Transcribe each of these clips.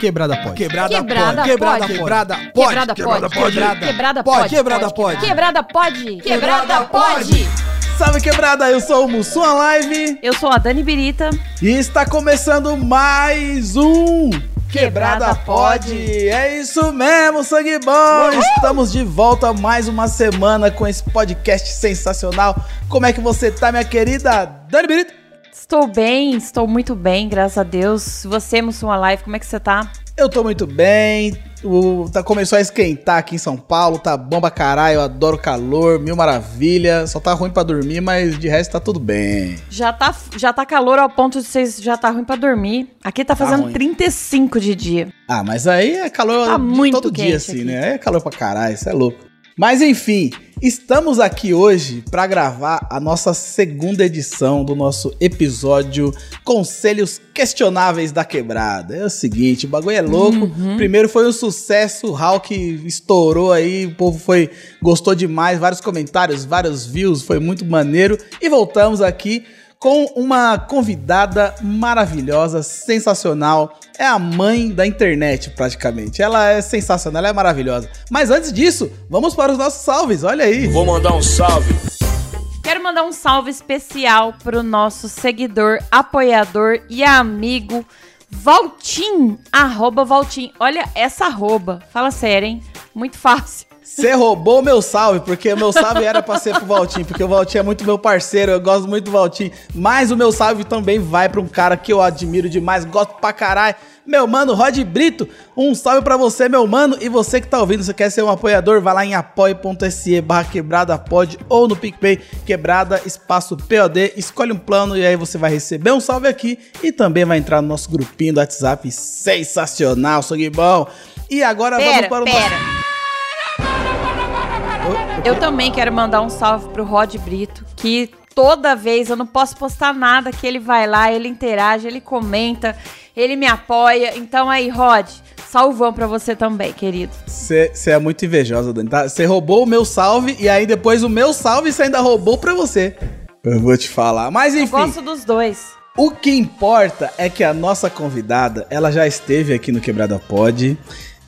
Quebrada pode. Quebrada, Quebrada pode. Quebrada pode. Quebrada pode. Quebrada pode. Quebrada Quebrada pode. pode. Quebrada pode. Quebrada pode. Quebrada pode. Salve quebrada, eu sou o Mussum Live Eu sou a Dani Birita. e está começando mais um Quebrada Quebrada Pode. Pode. É isso mesmo, sangue bom. Estamos de volta mais uma semana com esse podcast sensacional. Como é que você tá, minha querida Dani Birita? Estou bem, estou muito bem, graças a Deus. Você, Mussum Live, como é que você tá? Eu tô muito bem. O, tá, começou a esquentar aqui em São Paulo, tá bom pra caralho, eu adoro calor, mil maravilha. Só tá ruim pra dormir, mas de resto tá tudo bem. Já tá, já tá calor ao ponto de vocês já tá ruim pra dormir. Aqui tá fazendo ruim. 35 de dia. Ah, mas aí é calor Tá muito todo dia, assim, aqui. né? É calor pra caralho, isso é louco. Mas enfim, estamos aqui hoje pra gravar a nossa segunda edição do nosso episódio Conselhos Questionáveis da Quebrada. É o seguinte, o bagulho é louco. Uhum. Primeiro foi um sucesso, o Hulk estourou aí, o povo foi gostou demais, vários comentários, vários views, foi muito maneiro. E voltamos aqui com uma convidada maravilhosa, sensacional. É a mãe da internet, praticamente. Ela é sensacional, ela é maravilhosa. Mas antes disso, vamos para os nossos salves. Olha aí. Vou mandar um salve Quero mandar um salve especial pro nosso seguidor, apoiador e amigo Valtim, arroba Valtim. Olha essa arroba, fala sério, hein? Muito fácil. Você roubou o meu salve, porque o meu salve era pra ser pro Valtinho, porque o Valtinho é muito meu parceiro, eu gosto muito do Valtinho. Mas o meu salve também vai pra um cara que eu admiro demais, gosto pra caralho. Meu mano, Rod Brito, um salve pra você, meu mano. E você que tá ouvindo, você quer ser um apoiador, vai lá em apoia.se barra quebrada pod ou no PicPay quebrada espaço POD, escolhe um plano e aí você vai receber um salve aqui e também vai entrar no nosso grupinho do WhatsApp sensacional, bom. E agora vamos Pera, para o pera. nosso... Eu também quero mandar um salve pro Rod Brito, que toda vez eu não posso postar nada que ele vai lá, ele interage, ele comenta, ele me apoia. Então aí, Rod, salvão pra você também, querido. Você é muito invejosa, Dani. Você roubou o meu salve e aí depois o meu salve você ainda roubou pra você. Eu vou te falar. Mas Eu enfim, gosto dos dois. o que importa é que a nossa convidada, ela já esteve aqui no Quebrada Pod.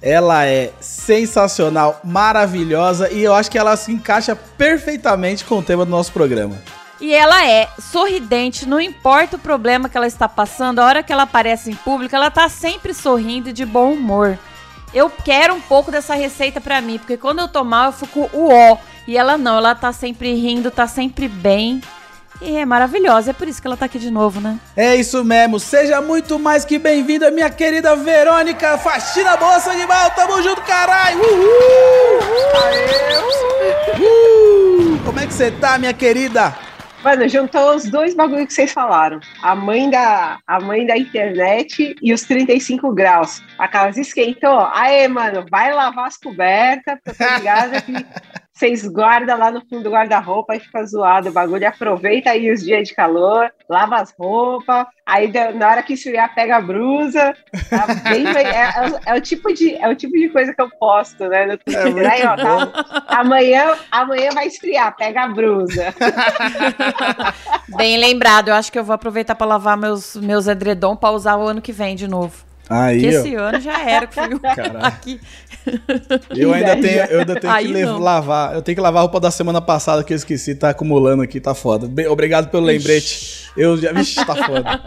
Ela é sensacional, maravilhosa e eu acho que ela se encaixa perfeitamente com o tema do nosso programa. E ela é sorridente, não importa o problema que ela está passando, a hora que ela aparece em público, ela tá sempre sorrindo e de bom humor. Eu quero um pouco dessa receita pra mim, porque quando eu tô mal, eu fico uó. E ela não, ela tá sempre rindo, tá sempre bem. E é maravilhosa, é por isso que ela tá aqui de novo, né? É isso mesmo, seja muito mais que bem-vinda, minha querida Verônica Faxina Boa Sangue Mal, tamo junto, caralho! Uhul! Uhul! Como é que você tá, minha querida? Mano, juntou os dois bagulho que vocês falaram. A mãe da, a mãe da internet e os 35 graus. A casa esquentou. Aê, mano, vai lavar as cobertas, porque eu tô ligada que vocês guardam lá no fundo do guarda-roupa e fica zoado o bagulho. Aproveita aí os dias de calor, lava as roupas. Aí na hora que esfriar, pega a brusa. Tá bem- é, é o- é o tipo de, é o tipo de coisa que eu posto, né? No Twitter. muito Aí, ó, tá- amanhã, amanhã vai esfriar, pega a brusa. Bem lembrado, eu acho que eu vou aproveitar pra lavar meus, meus edredom pra usar o ano que vem de novo. Aí, Porque ó, esse ano já era, que fui Caralho. aqui. eu ainda tenho, eu ainda tenho Aí que não. lavar. Eu tenho que lavar a roupa da semana passada que eu esqueci, tá acumulando aqui, tá foda. Bem, obrigado pelo lembrete. Eu já, vixe, tá foda.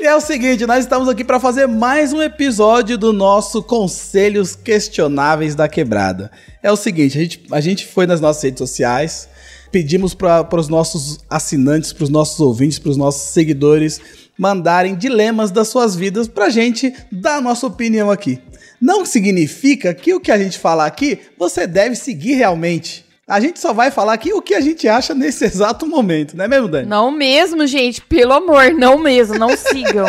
E é o seguinte, nós estamos aqui para fazer mais um episódio do nosso Conselhos Questionáveis da Quebrada. É o seguinte, a gente, a gente foi nas nossas redes sociais, pedimos para os nossos assinantes, para os nossos ouvintes, para os nossos seguidores mandarem dilemas das suas vidas pra gente dar a nossa opinião aqui. Não significa que o que a gente falar aqui você deve seguir realmente. A gente só vai falar aqui o que a gente acha nesse exato momento, não é mesmo, Dani? Não mesmo, gente, pelo amor, não mesmo, não sigam.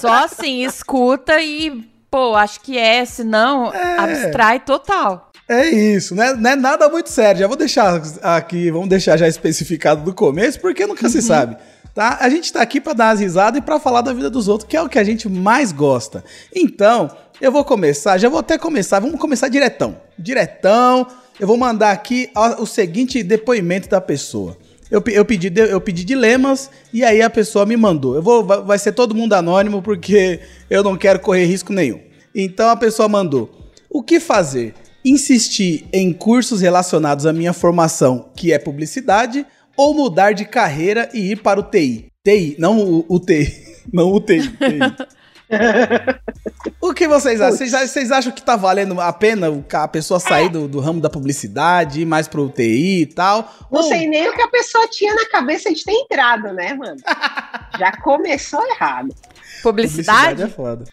Só assim, escuta e, pô, acho que é, senão abstrai total. É isso, né? Não é nada muito sério. Já vou deixar aqui, vamos deixar já especificado do começo, porque nunca se sabe. Tá? A gente tá aqui pra dar as risadas e pra falar da vida dos outros, que é o que a gente mais gosta. Então, eu vou começar, já vou até começar, vamos começar diretão. Diretão, eu vou mandar aqui o seguinte depoimento da pessoa. Eu, eu, pedi, eu pedi dilemas e aí a pessoa me mandou. Eu vou, vai ser todo mundo anônimo porque eu não quero correr risco nenhum. Então a pessoa mandou: O que fazer? Insistir em cursos relacionados à minha formação, que é publicidade, ou mudar de carreira e ir para o TI? TI, não o, o TI. Não o TI. TI. o que vocês acham? Vocês, vocês, acham que tá valendo a pena a pessoa sair é. do, do, ramo da publicidade, ir mais pro TI e tal? Não Ou... sei nem o que a pessoa tinha na cabeça de ter entrado, né, mano? Já começou errado. Publicidade? Publicidade é foda.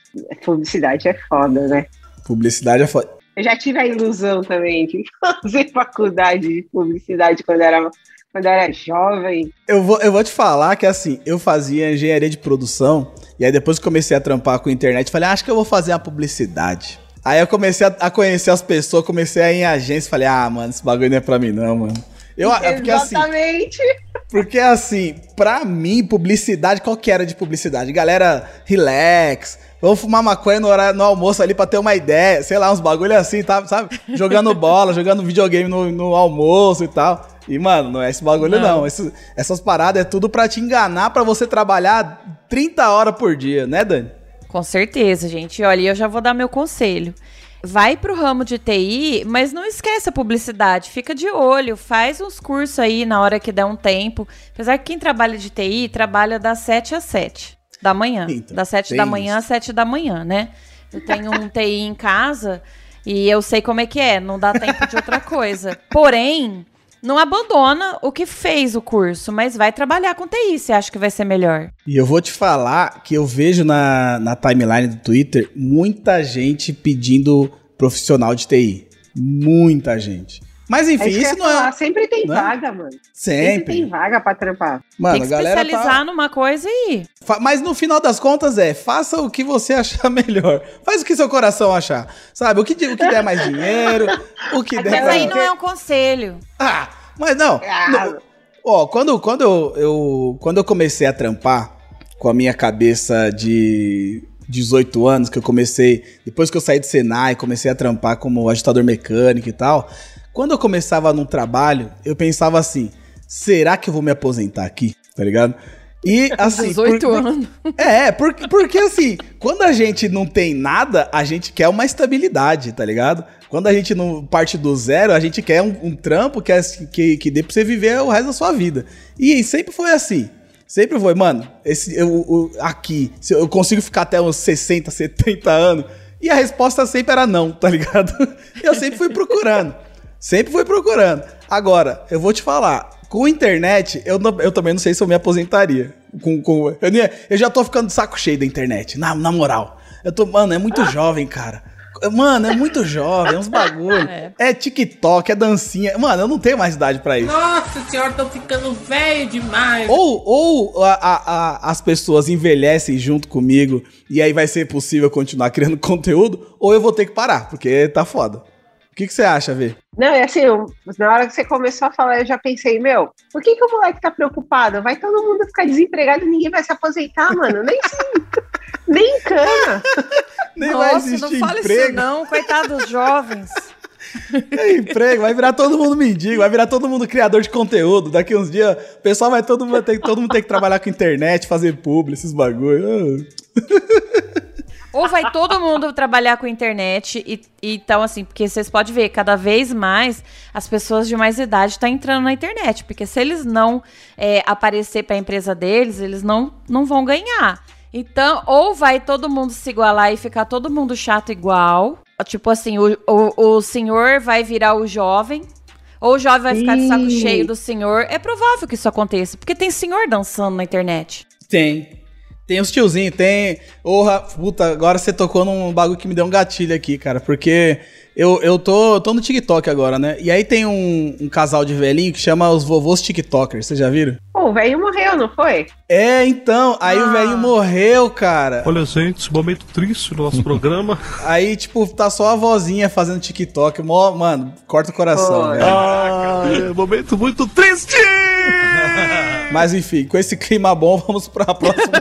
Publicidade é foda, né? Publicidade é foda. Eu já tive a ilusão também de fazer faculdade de publicidade quando era quando eu era jovem. Eu vou, eu vou te falar que assim, eu fazia engenharia de produção, e aí depois que comecei a trampar com a internet, falei, ah, acho que eu vou fazer uma publicidade. Aí eu comecei a, a, conhecer as pessoas, comecei a ir em agência, falei, ah, mano, esse bagulho não é pra mim não, mano. Eu, é porque, assim, Exatamente. Assim, porque assim, pra mim, publicidade, qual que era de publicidade? Galera, relax, vamos fumar maconha no, horário, no almoço ali pra ter uma ideia, sei lá, uns bagulho assim, tá, sabe? Jogando bola, jogando videogame no, no almoço e tal. E, mano, não é esse bagulho, não. não. Esse, essas paradas é tudo pra te enganar, pra você trabalhar 30 horas por dia, né, Dani? Com certeza, gente. Olha, eu já vou dar meu conselho. Vai pro ramo de TI, mas não esquece a publicidade. Fica de olho, faz uns cursos aí na hora que der um tempo. Apesar que quem trabalha de TI trabalha das 7 às 7 da manhã. Eita, das 7 da manhã às 7 da manhã, né? Eu tenho um TI em casa e eu sei como é que é, não dá tempo de outra coisa. Porém, não abandona o que fez o curso, mas vai trabalhar com TI, você acha que vai ser melhor. E eu vou te falar que eu vejo na, na timeline do Twitter muita gente pedindo profissional de TI. Muita gente. Mas enfim, é isso, isso não é. Falar. Sempre tem é? vaga, mano. Sempre. Sempre tem vaga pra trampar. Mano, tem que especializar tá... numa coisa e. Mas no final das contas é, faça o que você achar melhor. Faz o que seu coração achar. Sabe? O que, o que der mais dinheiro, o que der. Mas aí não é um conselho. Ah, mas não. Ah. ó, quando, quando, eu, eu, quando eu comecei a trampar com a minha cabeça de 18 anos, que eu comecei. Depois que eu saí do Senai, comecei a trampar como agitador mecânico e tal. Quando eu começava num trabalho, eu pensava assim: será que eu vou me aposentar aqui? Tá ligado? E assim. 18 por, anos. É, porque, porque assim, quando a gente não tem nada, a gente quer uma estabilidade, tá ligado? Quando a gente não parte do zero, a gente quer um, um trampo que, é, que, que dê pra você viver o resto da sua vida. E sempre foi assim. Sempre foi, mano, esse, eu, eu, aqui, eu consigo ficar até uns 60, 70 anos. E a resposta sempre era não, tá ligado? Eu sempre fui procurando. Sempre fui procurando. Agora, eu vou te falar, com internet, eu, não, eu também não sei se eu me aposentaria. Com, com, eu, eu já tô ficando de saco cheio da internet, na, na moral. Eu tô, mano, é muito jovem, cara. Mano, é muito jovem, é uns bagulho. É. é. TikTok, é dancinha. Mano, eu não tenho mais idade para isso. Nossa senhora, tô ficando velho demais. Ou, ou a, a, a, as pessoas envelhecem junto comigo e aí vai ser possível continuar criando conteúdo, ou eu vou ter que parar, porque tá foda. O que, que você acha, Vê? Não, é assim, eu, na hora que você começou a falar, eu já pensei, meu, por que, que o moleque tá preocupado? Vai todo mundo ficar desempregado e ninguém vai se aposentar, mano? Nem sim. Nem cana. Nem Nossa, vai existir não fala emprego. isso não, coitado dos jovens. É emprego, vai virar todo mundo mendigo, vai virar todo mundo criador de conteúdo. Daqui uns dias, o pessoal vai todo mundo ter, todo mundo ter que trabalhar com internet, fazer publi, esses bagulho. Ou vai todo mundo trabalhar com internet e, e, então assim, porque vocês podem ver, cada vez mais as pessoas de mais idade estão tá entrando na internet, porque se eles não é, aparecer para a empresa deles, eles não, não vão ganhar. Então, ou vai todo mundo se igualar e ficar todo mundo chato igual, tipo assim, o, o, o senhor vai virar o jovem, ou o jovem vai ficar de saco cheio do senhor. É provável que isso aconteça, porque tem senhor dançando na internet. Tem, tem os tiozinhos, tem. Porra, puta, agora você tocou num bagulho que me deu um gatilho aqui, cara. Porque eu, eu tô, tô no TikTok agora, né? E aí tem um, um casal de velhinho que chama os vovôs TikTokers, vocês já viram? Pô, o velho morreu, não foi? É, então. Aí ah. o velho morreu, cara. Olha, gente, momento triste no nosso programa. Aí, tipo, tá só a vozinha fazendo TikTok. Mó, mano, corta o coração, velho. Ah, é momento muito triste! Mas enfim, com esse clima bom, vamos pra próxima.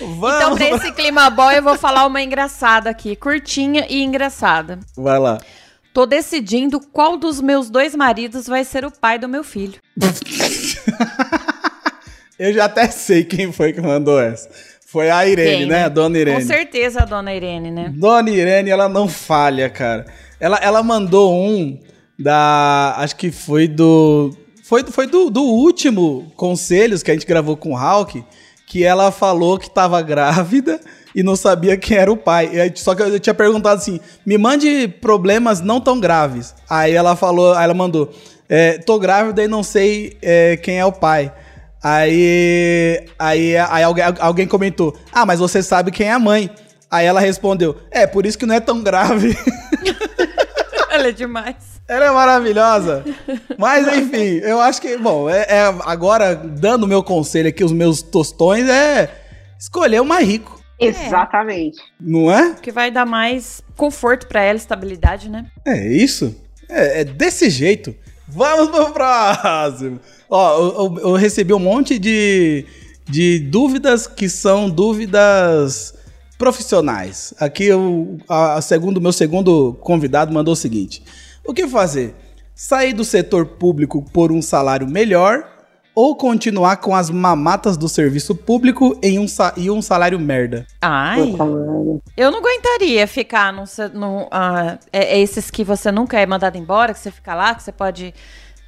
vamos. Então, pra esse clima bom, eu vou falar uma engraçada aqui, curtinha e engraçada. Vai lá. Tô decidindo qual dos meus dois maridos vai ser o pai do meu filho. Eu já até sei quem foi que mandou essa. Foi a Irene, Quem, né? né? A dona Irene. Com certeza a dona Irene, né? Dona Irene, ela não falha, cara. Ela, ela mandou um da. Acho que foi do. Foi, foi do, do último Conselhos que a gente gravou com o Hulk. Que ela falou que tava grávida e não sabia quem era o pai. Só que eu tinha perguntado assim: me mande problemas não tão graves. Aí ela falou, aí ela mandou: é, tô grávida e não sei é, quem é o pai. Aí, aí, aí alguém, alguém comentou: Ah, mas você sabe quem é a mãe. Aí ela respondeu: É, por isso que não é tão grave. Ela é demais. Ela é maravilhosa. Mas enfim, eu acho que, bom, é, é- agora, dando o meu conselho aqui, os meus tostões, é escolher o mais rico, Exatamente. não é? Que vai dar mais conforto pra ela, estabilidade, né? É isso. É, é desse jeito. Vamos pro próximo. Ó, eu, eu- eu recebi um monte de, de dúvidas que são dúvidas profissionais. Aqui eu, a, a segundo meu segundo convidado mandou o seguinte: O que fazer? Sair do setor público por um salário melhor ou continuar com as mamatas do serviço público em um, e um salário merda? Ai, eu não aguentaria ficar num, num, ah, é, é esses que você nunca é mandado embora, que você fica lá, que você pode...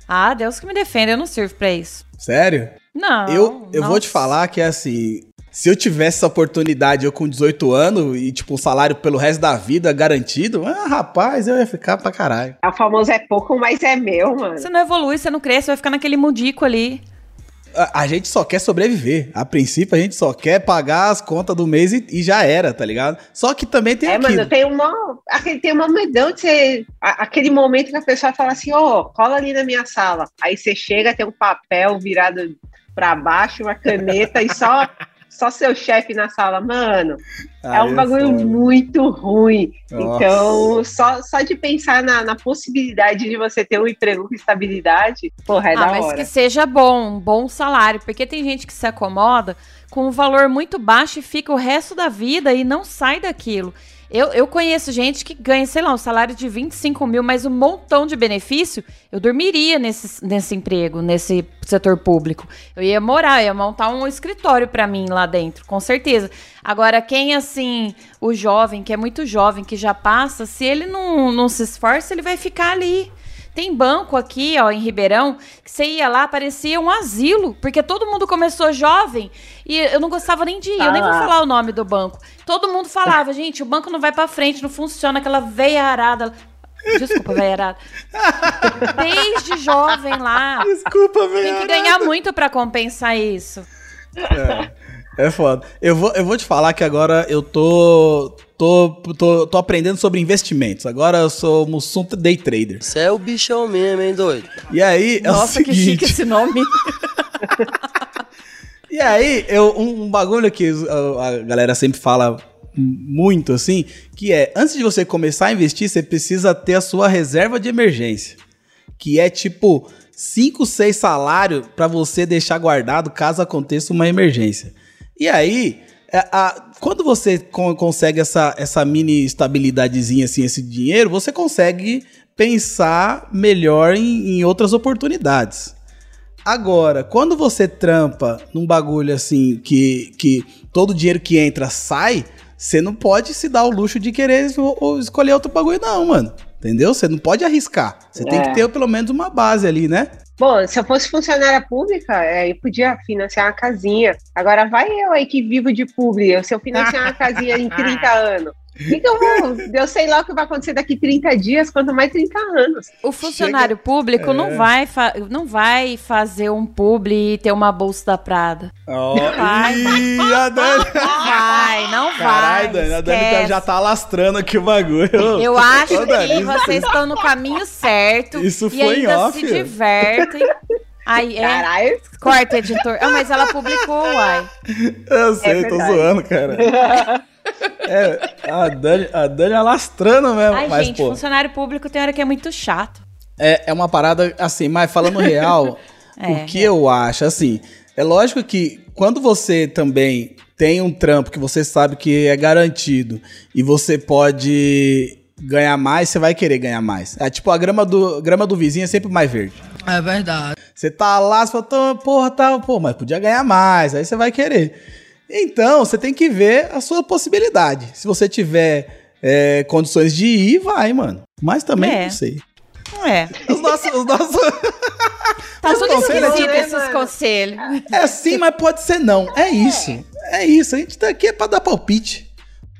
Ah, Deus que me defenda, eu não sirvo pra isso. Sério? Não. Eu, eu vou te falar que assim, se eu tivesse essa oportunidade, eu com 18 anos e tipo um salário pelo resto da vida garantido, ah, rapaz, eu ia ficar pra caralho. O famoso é pouco, mas é meu, mano. Você não evolui, você não cresce, vai ficar naquele mudico ali. A, a gente só quer sobreviver. A princípio, a gente só quer pagar as contas do mês e, e já era, tá ligado? Só que também tem É, aquilo. mano, tem uma, aquele, tem uma medão de você. aquele momento que a pessoa fala assim, ô, cola ali na minha sala. Aí você chega, tem um papel virado pra baixo, uma caneta e só, só seu chefe na sala. Mano, é Aí um bagulho foda. muito ruim. Nossa. Então, só, só de pensar na, na possibilidade de você ter um emprego com estabilidade, porra, é ah, da mas hora. que seja bom, um bom salário. Porque tem gente que se acomoda com um valor muito baixo e fica o resto da vida e não sai daquilo. Eu, eu conheço gente que ganha, sei lá, um salário de 25 mil, mas um montão de benefício. Eu dormiria nesse, nesse emprego, nesse setor público. Eu ia morar, ia montar um escritório pra mim lá dentro, com certeza. Agora, quem assim, o jovem, que é muito jovem, que já passa, se ele não, não se esforça, ele vai ficar ali. Tem banco aqui, ó, em Ribeirão, que você ia lá, parecia um asilo, porque todo mundo começou jovem e eu não gostava nem de ir, eu nem vou Ah. falar o nome do banco. Todo mundo falava, gente, o banco não vai pra frente, não funciona, aquela veia arada. Desculpa, veia arada. Desde jovem lá. Desculpa, velho. Tem que ganhar muito pra compensar isso. É foda. Eu vou, eu vou te falar que agora eu tô, tô, tô, tô aprendendo sobre investimentos. Agora eu sou Mussum Day Trader. Você é o bichão mesmo, hein, doido? E aí, é Nossa, o que seguinte. chique esse nome. E aí, eu, um, um bagulho que a, a galera sempre fala muito assim, que é, antes de você começar a investir, você precisa ter a sua reserva de emergência. Que é tipo 5, 6 salários pra você deixar guardado caso aconteça uma emergência. E aí, a- quando você con- consegue essa, essa mini estabilidadezinha, assim, esse dinheiro, você consegue pensar melhor em- em outras oportunidades. Agora, quando você trampa num bagulho assim que, que todo o dinheiro que entra sai, você não pode se dar o luxo de querer ou escolher outro bagulho, não, mano. Entendeu? Você não pode arriscar. Você tem É. que ter pelo menos uma base ali, né? Bom, se eu fosse funcionária pública, é, eu podia financiar uma casinha. Agora vai eu aí que vivo de publi, se eu financiar uma casinha em 30 anos. O que, que eu sei lá o que vai acontecer daqui 30 dias, quanto mais 30 anos. O funcionário público É. não, vai fa- não vai fazer um publi e ter uma bolsa da Prada. Vai. Ih, a Dani... Não vai, não Caralho, vai. Dani, a Dani tá- já tá alastrando aqui o bagulho. Eu acho Ô, Dani, que isso- vocês estão no caminho certo. Isso e foi em ainda off? se divertem. Aí, é, Caralho. corta, editor. Ah, mas ela publicou, uai. Eu sei, É tô zoando, cara. É, a Dani, a Dani alastrando mesmo. Ai, mas, gente, pô, funcionário público tem hora que é muito chato. É, é uma parada assim, mas falando real, É, o que eu acho, assim, é lógico que quando você também tem um trampo que você sabe que é garantido e você pode ganhar mais, você vai querer ganhar mais. É tipo, a grama do, grama do vizinho é sempre mais verde. É verdade. Você tá lá, você fala, "Tô, porra, tá, pô, mas podia ganhar mais, aí você vai querer. Então, você tem que ver a sua possibilidade. Se você tiver é, condições de ir, vai, mano. Mas também É. não sei. É. Os nossos, os nossos... Tá tudo conselhos, esquisito né, esses mano? conselhos. É sim, mas pode ser não. É isso. É isso. A gente tá aqui é pra dar palpite.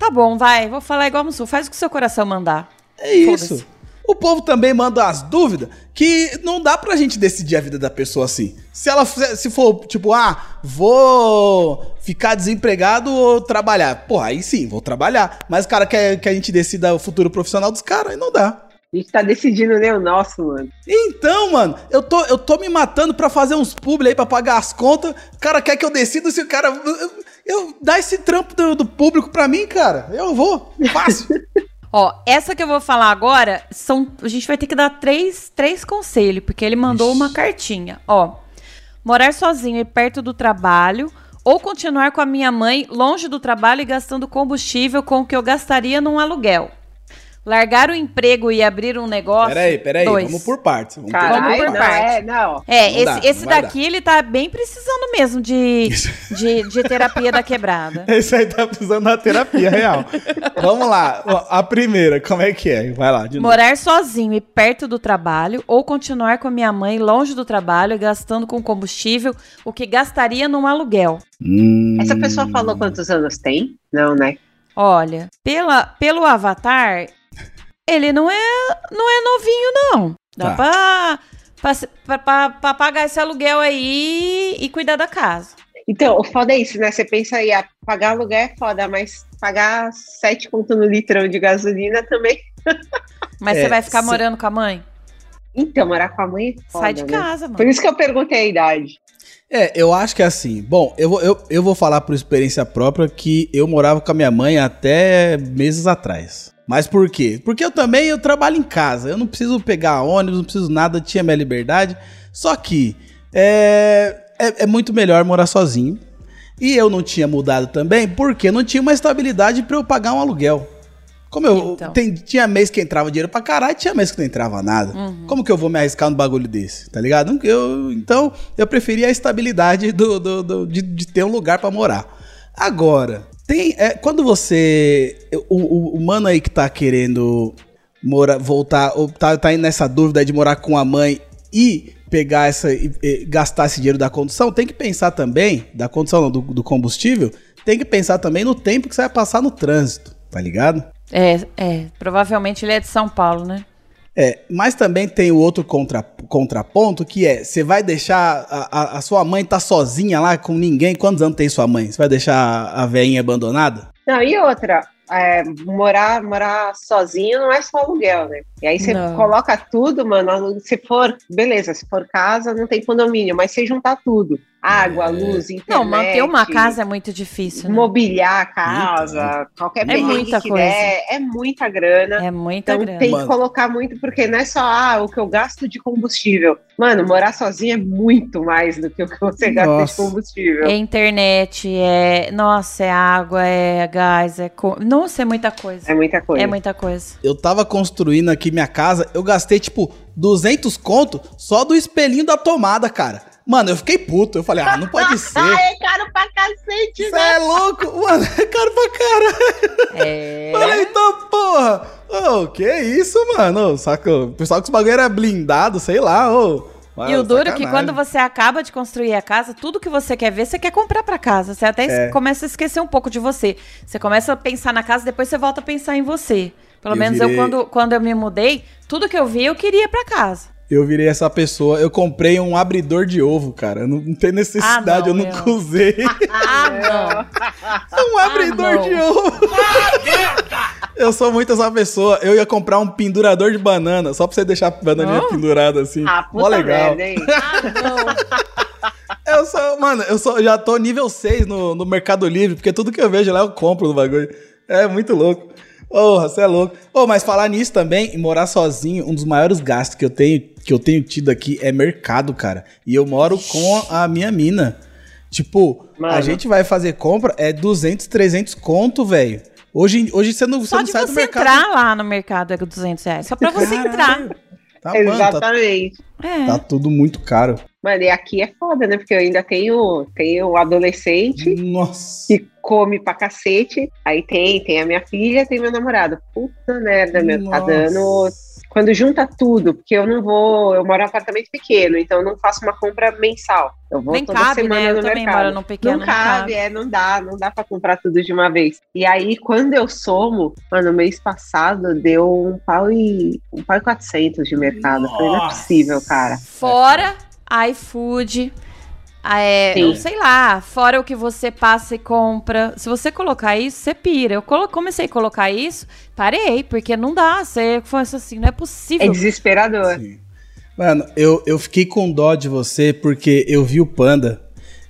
Tá bom, vai. Vou falar igual a Mussu. Faz o que o seu coração mandar. É isso. O povo também manda as dúvidas que não dá pra gente decidir a vida da pessoa assim. Se ela se for tipo, ah, vou ficar desempregado ou trabalhar. Pô, aí sim, vou trabalhar. Mas o cara quer que a gente decida o futuro profissional dos caras, aí não dá. A gente tá decidindo nem o nosso, mano. Então, mano, eu tô, eu tô me matando pra fazer uns publi aí pra pagar as contas. O cara quer que eu decida se o cara. Eu, eu- dá esse trampo do, do público pra mim, cara. Eu vou. Fácil. Ó, essa que eu vou falar agora, são, a gente vai ter que dar três, três conselhos, porque ele mandou uma cartinha. Ó, morar sozinho e perto do trabalho, ou continuar com a minha mãe longe do trabalho e gastando combustível com o que eu gastaria num aluguel. Largar o emprego e abrir um negócio. peraí, peraí. Dois. Vamos por partes. Vamos por Caralho, Vamos por não, parte. é, não. É, Não esse, dá, esse daqui ele tá bem precisando mesmo de, de, de terapia da quebrada. Esse aí tá precisando da terapia real. Vamos lá. A primeira, como é que é? Vai lá, de novo. Morar sozinho e perto do trabalho, ou continuar com a minha mãe longe do trabalho e gastando com combustível o que gastaria num aluguel. Hum, Essa pessoa falou quantos anos tem? Não, né? Olha, pela, pelo avatar, ele não é, não é novinho, não. Dá Tá. pra, pra, se- pra, pra- pra pagar esse aluguel aí e cuidar da casa. Então, o foda é isso, né? Você pensa aí, ah, pagar aluguel é foda, mas pagar sete conto no litrão de gasolina também. Mas É, você vai ficar cê- morando com a mãe? Então, morar com a mãe é foda, Sai de né? casa, mano. Por isso que eu perguntei a idade. É, eu acho que é assim. Bom, eu vou, eu, eu vou falar por experiência própria que eu morava com a minha mãe até meses atrás. Mas por quê? Porque eu também eu trabalho em casa. Eu não preciso pegar ônibus, não preciso nada, tinha minha liberdade. Só que é, é, é muito melhor morar sozinho. E eu não tinha mudado também porque não tinha uma estabilidade pra eu pagar um aluguel. Como eu Então. tem- tinha mês que entrava dinheiro pra caralho, tinha mês que não entrava nada. Uhum. Como que eu vou me arriscar num bagulho desse? Tá ligado? Eu, então, eu preferia a estabilidade do, do- do- de, de ter um lugar pra morar. Agora, tem. é, quando você. O, o, o mano aí que tá querendo morar, voltar, ou tá, tá aí nessa dúvida de morar com a mãe e pegar essa. e- e gastar esse dinheiro da condução, tem que pensar também, da condução não, do, do combustível, tem que pensar também no tempo que você vai passar no trânsito, tá ligado? É, é. Provavelmente ele é de São Paulo, né? É, mas também tem o outro contra, contraponto que é: você vai deixar a, a- a sua mãe tá sozinha lá com ninguém? Quantos anos tem sua mãe? Você vai deixar a velhinha abandonada? Não, e outra, é, morar, morar sozinho não é só aluguel, né? E aí você Não. coloca tudo, mano. Se for, beleza, se for casa, não tem condomínio, mas se juntar tudo: água, luz, internet. Não, manter uma casa é muito difícil, né? Mobiliar a casa, qualquer É muita que coisa. der, é muita grana. É muita Então grana. tem que Mano. colocar muito, porque não é só ah, o que eu gasto de combustível. Mano, morar sozinho é muito mais do que o que você gasta de Nossa. combustível. É internet, é. Nossa, é água, é gás, é. Co... Nossa, é muita coisa. É muita coisa. É muita coisa. Eu tava construindo aqui minha casa, eu gastei tipo 200 conto só do espelhinho da tomada, cara. Mano, eu fiquei puto. Eu falei, ah, não pode ser. Ah, é caro pra cacete, Você né? é louco? Mano, é caro pra caralho. É. Falei, então, porra. Ô, que isso, mano? Ô, Saca, o pessoal que os bagulho era blindado, sei lá, ô. E o duro é que sacanagem. quando você acaba de construir a casa, tudo que você quer ver, você quer comprar pra casa. Você até É. começa a esquecer um pouco de você. Você começa a pensar na casa, depois você volta a pensar em você. Pelo Eu menos eu, virei- quando, quando eu me mudei, tudo que eu vi, eu queria pra casa. Eu virei essa pessoa. Eu comprei um abridor de ovo, cara. Não, não tem necessidade, Ah, não, eu nunca usei. Ah, não. um abridor não. de ovo. eu sou muito essa pessoa. Eu ia comprar um pendurador de banana, só pra você deixar a bananinha Não? pendurada assim. Ah, Mó puta legal. merda, hein? Ah, não. Eu sou, mano, eu sou, já tô nível 6 no, no Mercado Livre, porque tudo que eu vejo lá eu compro no bagulho. É muito louco. Porra, você é louco. Ô, mas falar nisso também, morar sozinho, um dos maiores gastos que eu tenho, que eu tenho tido aqui é mercado, cara. E eu moro com a minha mina. Tipo, a Mano. gente vai fazer compra, é 200, 300 conto, velho. Hoje, hoje você não, você Só não de sai do você mercado. entrar lá no mercado é 200 reais. Só pra você entrar. Caralho. Tá, mano, tá, Exatamente. É. tá tudo muito caro. Mano, e aqui é foda, né? Porque eu ainda tenho, tenho um adolescente Nossa. que come pra cacete. Aí tem, tem a minha filha, tem meu namorado. Puta merda, meu. Tá Nossa. dando. Quando junta tudo, porque eu não vou. Eu moro em um apartamento pequeno, então eu não faço uma compra mensal. Eu vou Nem toda cabe, semana né? Eu no também mercado. moro num pequeno. não cabe, é, não dá, não dá pra comprar tudo de uma vez. E aí, quando eu somo, mano, mês passado deu um pau e um pau e 400 de mercado. Eu falei, não é Nossa. possível, cara. Fora iFood. Ah, É, Sim. sei lá, fora o que você passa e compra. Se você colocar isso, você pira. Eu comecei a colocar isso, parei, porque não dá. Você fosse assim, não é É possível. desesperador. Sim. Mano, eu, eu fiquei com dó de você porque eu vi o Panda.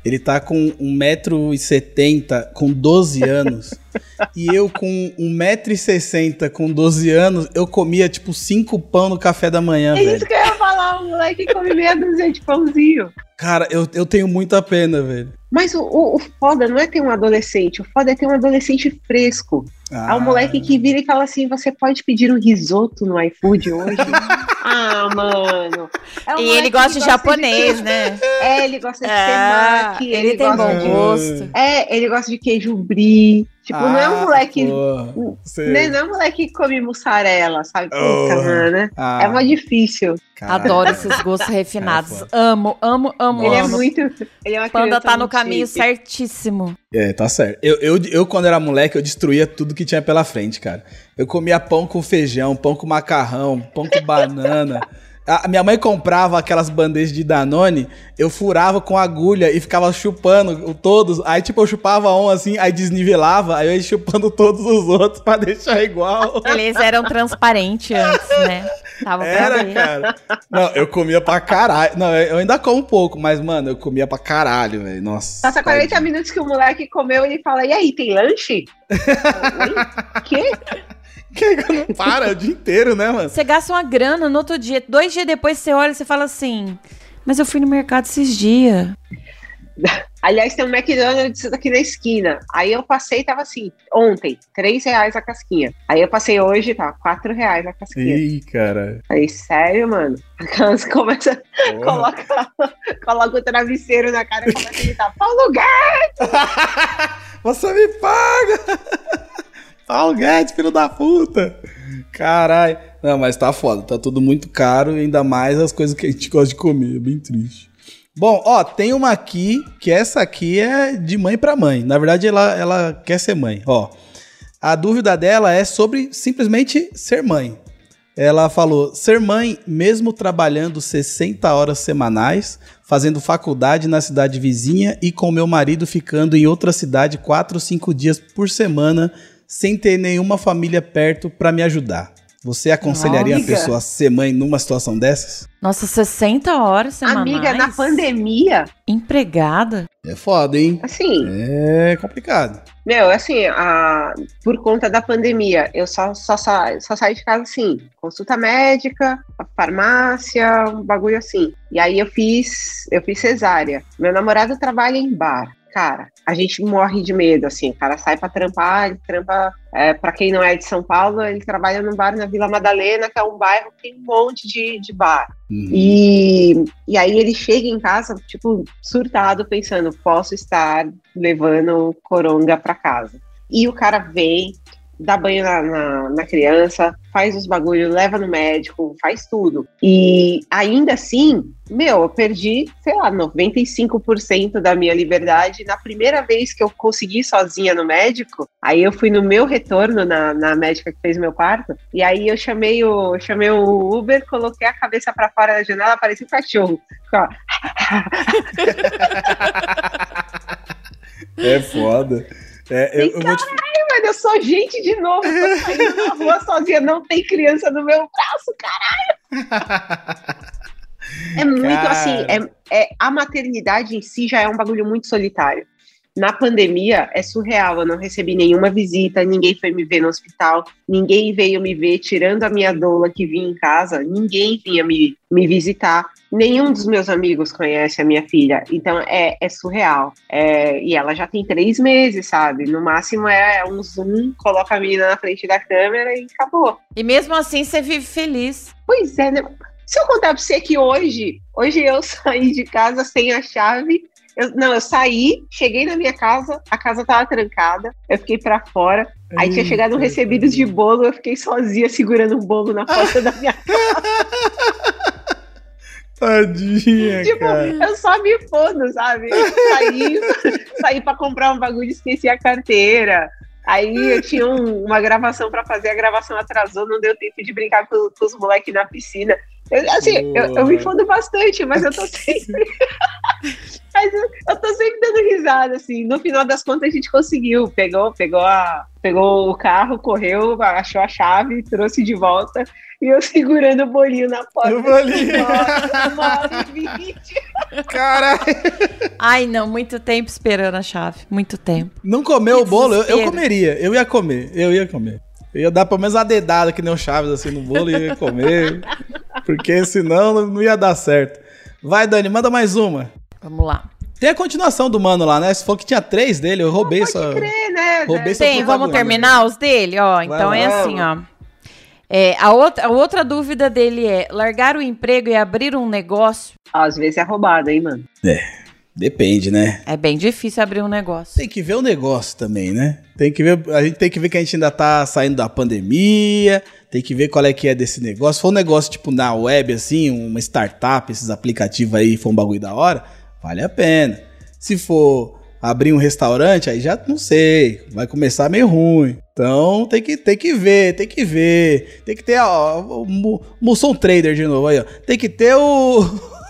Ele tá com 1,70m com 12 anos. e eu com 1,60m com 12 anos, eu comia tipo 5 pão no café da manhã, É velho. isso que eu ia falar, o moleque come meia dúzia de pãozinho. Cara, eu, eu tenho muita pena, velho. Mas o, o, o foda não é ter um adolescente, o foda é ter um adolescente fresco. Ah, É um moleque que vira e fala assim: você pode pedir um risoto no iFood hoje? ah, mano. É um E ele gosta que de japonês, né? É, ele gosta de Ah, temaki, ele tem gosta bom de... gosto. É, ele gosta de queijo brie. Tipo, não é um Ah, moleque. porra. Sei. Né, não é um moleque que come mussarela, sabe? Oh. mano. Ah, É mais difícil. caralho. Adoro esses gostos refinados. É amo, amo, amo, Ele é amo. muito. Ele é uma Panda tá no caminho chique. certíssimo. É, tá certo. Eu, eu, eu, quando era moleque, eu destruía tudo que tinha pela frente, cara. Eu comia pão com feijão, pão com macarrão, pão com banana. A minha mãe comprava aquelas bandejas de Danone, eu furava com agulha e ficava chupando todos. Aí, tipo, eu chupava um assim, aí desnivelava, aí eu ia chupando todos os outros pra deixar igual. Eles eram transparentes antes, né? Tava pra Era, ver. cara. Não, eu comia pra caralho. Não, eu ainda como um pouco, mas, mano, eu comia pra caralho, velho. Nossa. Passa 40 tadinho. minutos que o moleque comeu, ele fala: E aí, tem lanche? Oi? Que não para o dia inteiro, né, mano? Você gasta uma grana no outro dia. Dois dias depois você olha e você fala assim: Mas eu fui no mercado esses dias. Aliás, tem um McDonald's aqui na esquina. Aí eu passei e tava assim, ontem, 3 reais a casquinha. Aí eu passei hoje, tá, 4 reais a casquinha. Ih, cara. Falei, sério, mano? Aquelas começa, Porra. coloca, coloca o travesseiro na cara e começa a gritar, Paulo Guedes! Você me paga! Paulo Guedes, filho da puta! Caralho. Não, mas tá foda, tá tudo muito caro, ainda mais as coisas que a gente gosta de comer, é bem triste. Bom, ó, tem uma aqui, que essa aqui é de mãe pra mãe. Na verdade, ela, ela quer ser mãe, ó. A dúvida dela é sobre simplesmente ser mãe. Ela falou: ser mãe, mesmo trabalhando 60 horas semanais, fazendo faculdade na cidade vizinha e com meu marido ficando em outra cidade 4 ou 5 dias por semana, sem ter nenhuma família perto pra me ajudar. Você aconselharia a pessoa a ser mãe numa situação dessas? Nossa, 60 horas semanais. Amiga, na pandemia, Empregada? É foda, hein? assim, É complicado. meu, assim, a, por conta da pandemia, eu só, só, sa- só saí de casa assim, consulta médica, farmácia, um bagulho assim. E aí eu fiz, eu fiz cesárea. Meu namorado trabalha em bar. Cara, a gente morre de medo, assim. O cara sai pra trampar, ele trampa. É, para quem não é de São Paulo, ele trabalha num bar na Vila Madalena, que é um bairro que tem um monte de, de bar. Uhum. E, e aí ele chega em casa, tipo, surtado, pensando, posso estar levando coronga pra casa. E o cara vem, dá banho na, na, na criança, faz os bagulhos, leva no médico, faz tudo. E ainda assim, meu, eu perdi, sei lá, 95% da minha liberdade. Na primeira vez que eu consegui sozinha no médico, aí eu fui no meu retorno na, na médica que fez meu parto, e aí eu chamei o, chamei o Uber, coloquei a cabeça pra fora da janela, parecia um cachorro. Ficou, É foda. É, eu, eu vou te... Eu sou gente de novo, tô saindo na rua sozinha, não tem criança no meu braço, caralho. É muito Cara. assim, é, é- a maternidade em si já é um bagulho muito solitário. Na pandemia é surreal. Eu não recebi nenhuma visita, ninguém foi me ver no hospital, ninguém veio me ver, tirando a minha doula que vinha em casa, ninguém vinha me, me visitar. Nenhum dos meus amigos conhece a minha filha, então é, é surreal. É, e ela já tem três meses, sabe? No máximo é um zoom, coloca a menina na frente da câmera e acabou. E mesmo assim você vive feliz. Pois é, né? Se eu contar pra você que hoje, hoje eu saí de casa sem a chave, eu, não, eu saí, cheguei na minha casa, a casa tava trancada, eu fiquei para fora. Aí tinha chegado um recebidos de bolo, eu fiquei sozinha segurando um bolo na porta da minha casa. Tadinha, tipo, cara. eu só me fodo, sabe? Saí, saí pra comprar um bagulho, esqueci a carteira. Aí eu tinha um- uma gravação pra fazer, a gravação atrasou, não deu tempo de brincar com, com os moleques na piscina. Eu, assim, eu, eu me fodo bastante, mas eu tô sempre. mas eu, eu tô sempre dando risada, assim. No final das contas, a gente conseguiu. Pegou, pegou, a, pegou o carro, correu, achou a chave, trouxe de volta. E eu segurando o bolinho na porta. O bolinho. Nossa, uma hora vinte. Caralho. Ai, não, muito tempo esperando a chave. Muito tempo. Não comeu Que o bolo? Eu, eu comeria. Eu ia comer. Eu ia comer. Eu ia dar pelo menos uma dedada que nem o Chaves assim no bolo e ia comer. porque senão não- não ia dar certo. Vai, Dani, manda mais uma. Vamos lá. Tem a continuação do mano lá, né? Você falou que tinha três dele, eu roubei Pode só. crer, né? Roubei Tem, vamos propaganda. terminar os dele? Ó, então lá. é assim, ó. É, a, outra, a outra dúvida dele é largar o emprego e abrir um negócio. Às vezes é roubado, hein, mano? Depende, né? É bem difícil abrir um negócio. Tem que ver o negócio também, né? Tem que ver, a gente tem que ver que a gente ainda tá saindo da pandemia, tem que ver qual é que é desse negócio. Se for um negócio tipo na web assim, uma startup, esses aplicativos aí, for um bagulho da hora, vale a pena. Se for abrir um restaurante, aí já não sei, vai começar meio ruim. Então tem que, tem que ver, tem que ver. Tem que ter, ó, o Mu- Mussum Trader de novo aí, ó. Tem que ter o.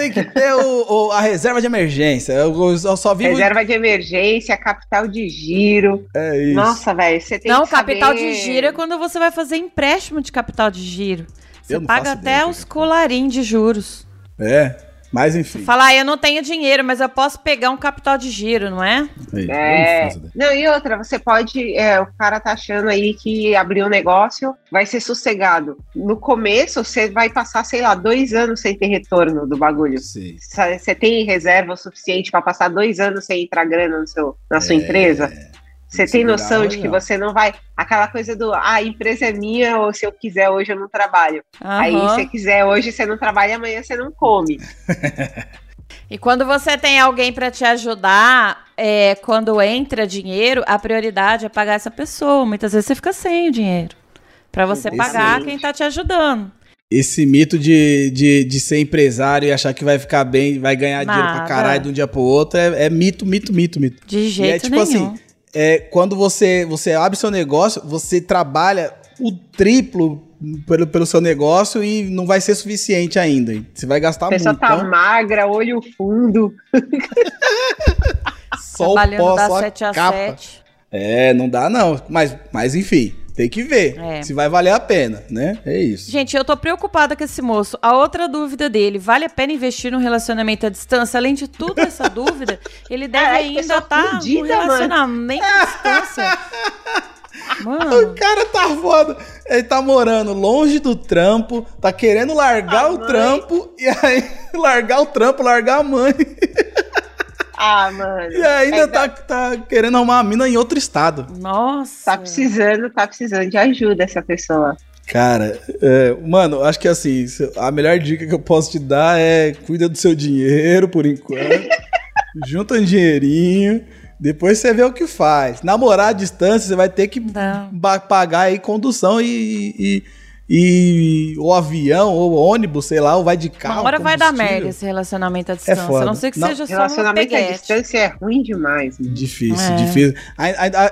tem que ter o, o- a reserva de emergência. Eu, eu só vivo. Reserva de emergência, capital de giro. É isso. Nossa, velho, você tem Não, que saber... capital de giro é quando você vai fazer empréstimo de capital de giro. Você paga até ideia, os colarinhos de juros. É, mas enfim. Falar, ah, eu não tenho dinheiro, mas eu posso pegar um capital de giro, não é? É. Não, e outra, você pode. é, o cara tá achando aí que abrir um negócio vai ser sossegado. No começo, você vai passar, sei lá, dois anos sem ter retorno do bagulho. Sei. Você tem reserva o suficiente para passar dois anos sem entrar grana no seu, na sua É, empresa? Você se tem noção de que legal. você não vai. Aquela coisa do, ah, a empresa é minha, ou se eu quiser hoje eu não trabalho. Aí, Aham. se você quiser hoje, você não trabalha, amanhã você não come. E quando você tem alguém pra te ajudar, é, quando entra dinheiro, a prioridade é pagar essa pessoa. Muitas vezes você fica sem o dinheiro. Pra você Esse pagar quem tá te ajudando. Esse mito de, de, de ser empresário e achar que vai ficar bem, vai ganhar dinheiro pra Nada. caralho de um dia pro outro, é, é mito, mito, mito, mito. De jeito e é tipo nenhum. assim, é, quando você, você abre seu negócio, você trabalha o triplo pelo, pelo seu negócio e não vai ser suficiente ainda. Você vai gastar A muito. pessoa tá então, magra, olho fundo. só o Trabalhando pó, das só a 7 às capa. 7. É, não dá não. Mas, mas enfim, tem que ver É. se vai valer a pena, né? É isso. Gente, eu tô preocupada com esse moço. A outra dúvida dele, vale a pena investir num relacionamento à distância? Além de tudo essa dúvida, ele deve ainda estar tá fudida, num mano. relacionamento à distância. O Mano, cara tá foda. Ele tá morando longe do trampo, tá querendo largar A o mãe. trampo, e aí largar o trampo, largar a mãe. Ah, mano. E ainda É, tá, tá querendo arrumar uma mina em outro estado. nossa. Tá precisando, tá precisando de ajuda essa pessoa. Cara, é, mano, acho que assim, a melhor dica que eu posso te dar é cuida do seu dinheiro por enquanto. junta um dinheirinho, depois você vê o que faz. Namorar à distância, você vai ter que pagar aí condução e, e, e- ou avião, ou ônibus, sei lá, ou vai de carro. Uma hora vai dar merda esse relacionamento à distância. foda. A não ser que Não. seja só um Relacionamento à distância é ruim demais. Mano. Difícil, É. difícil.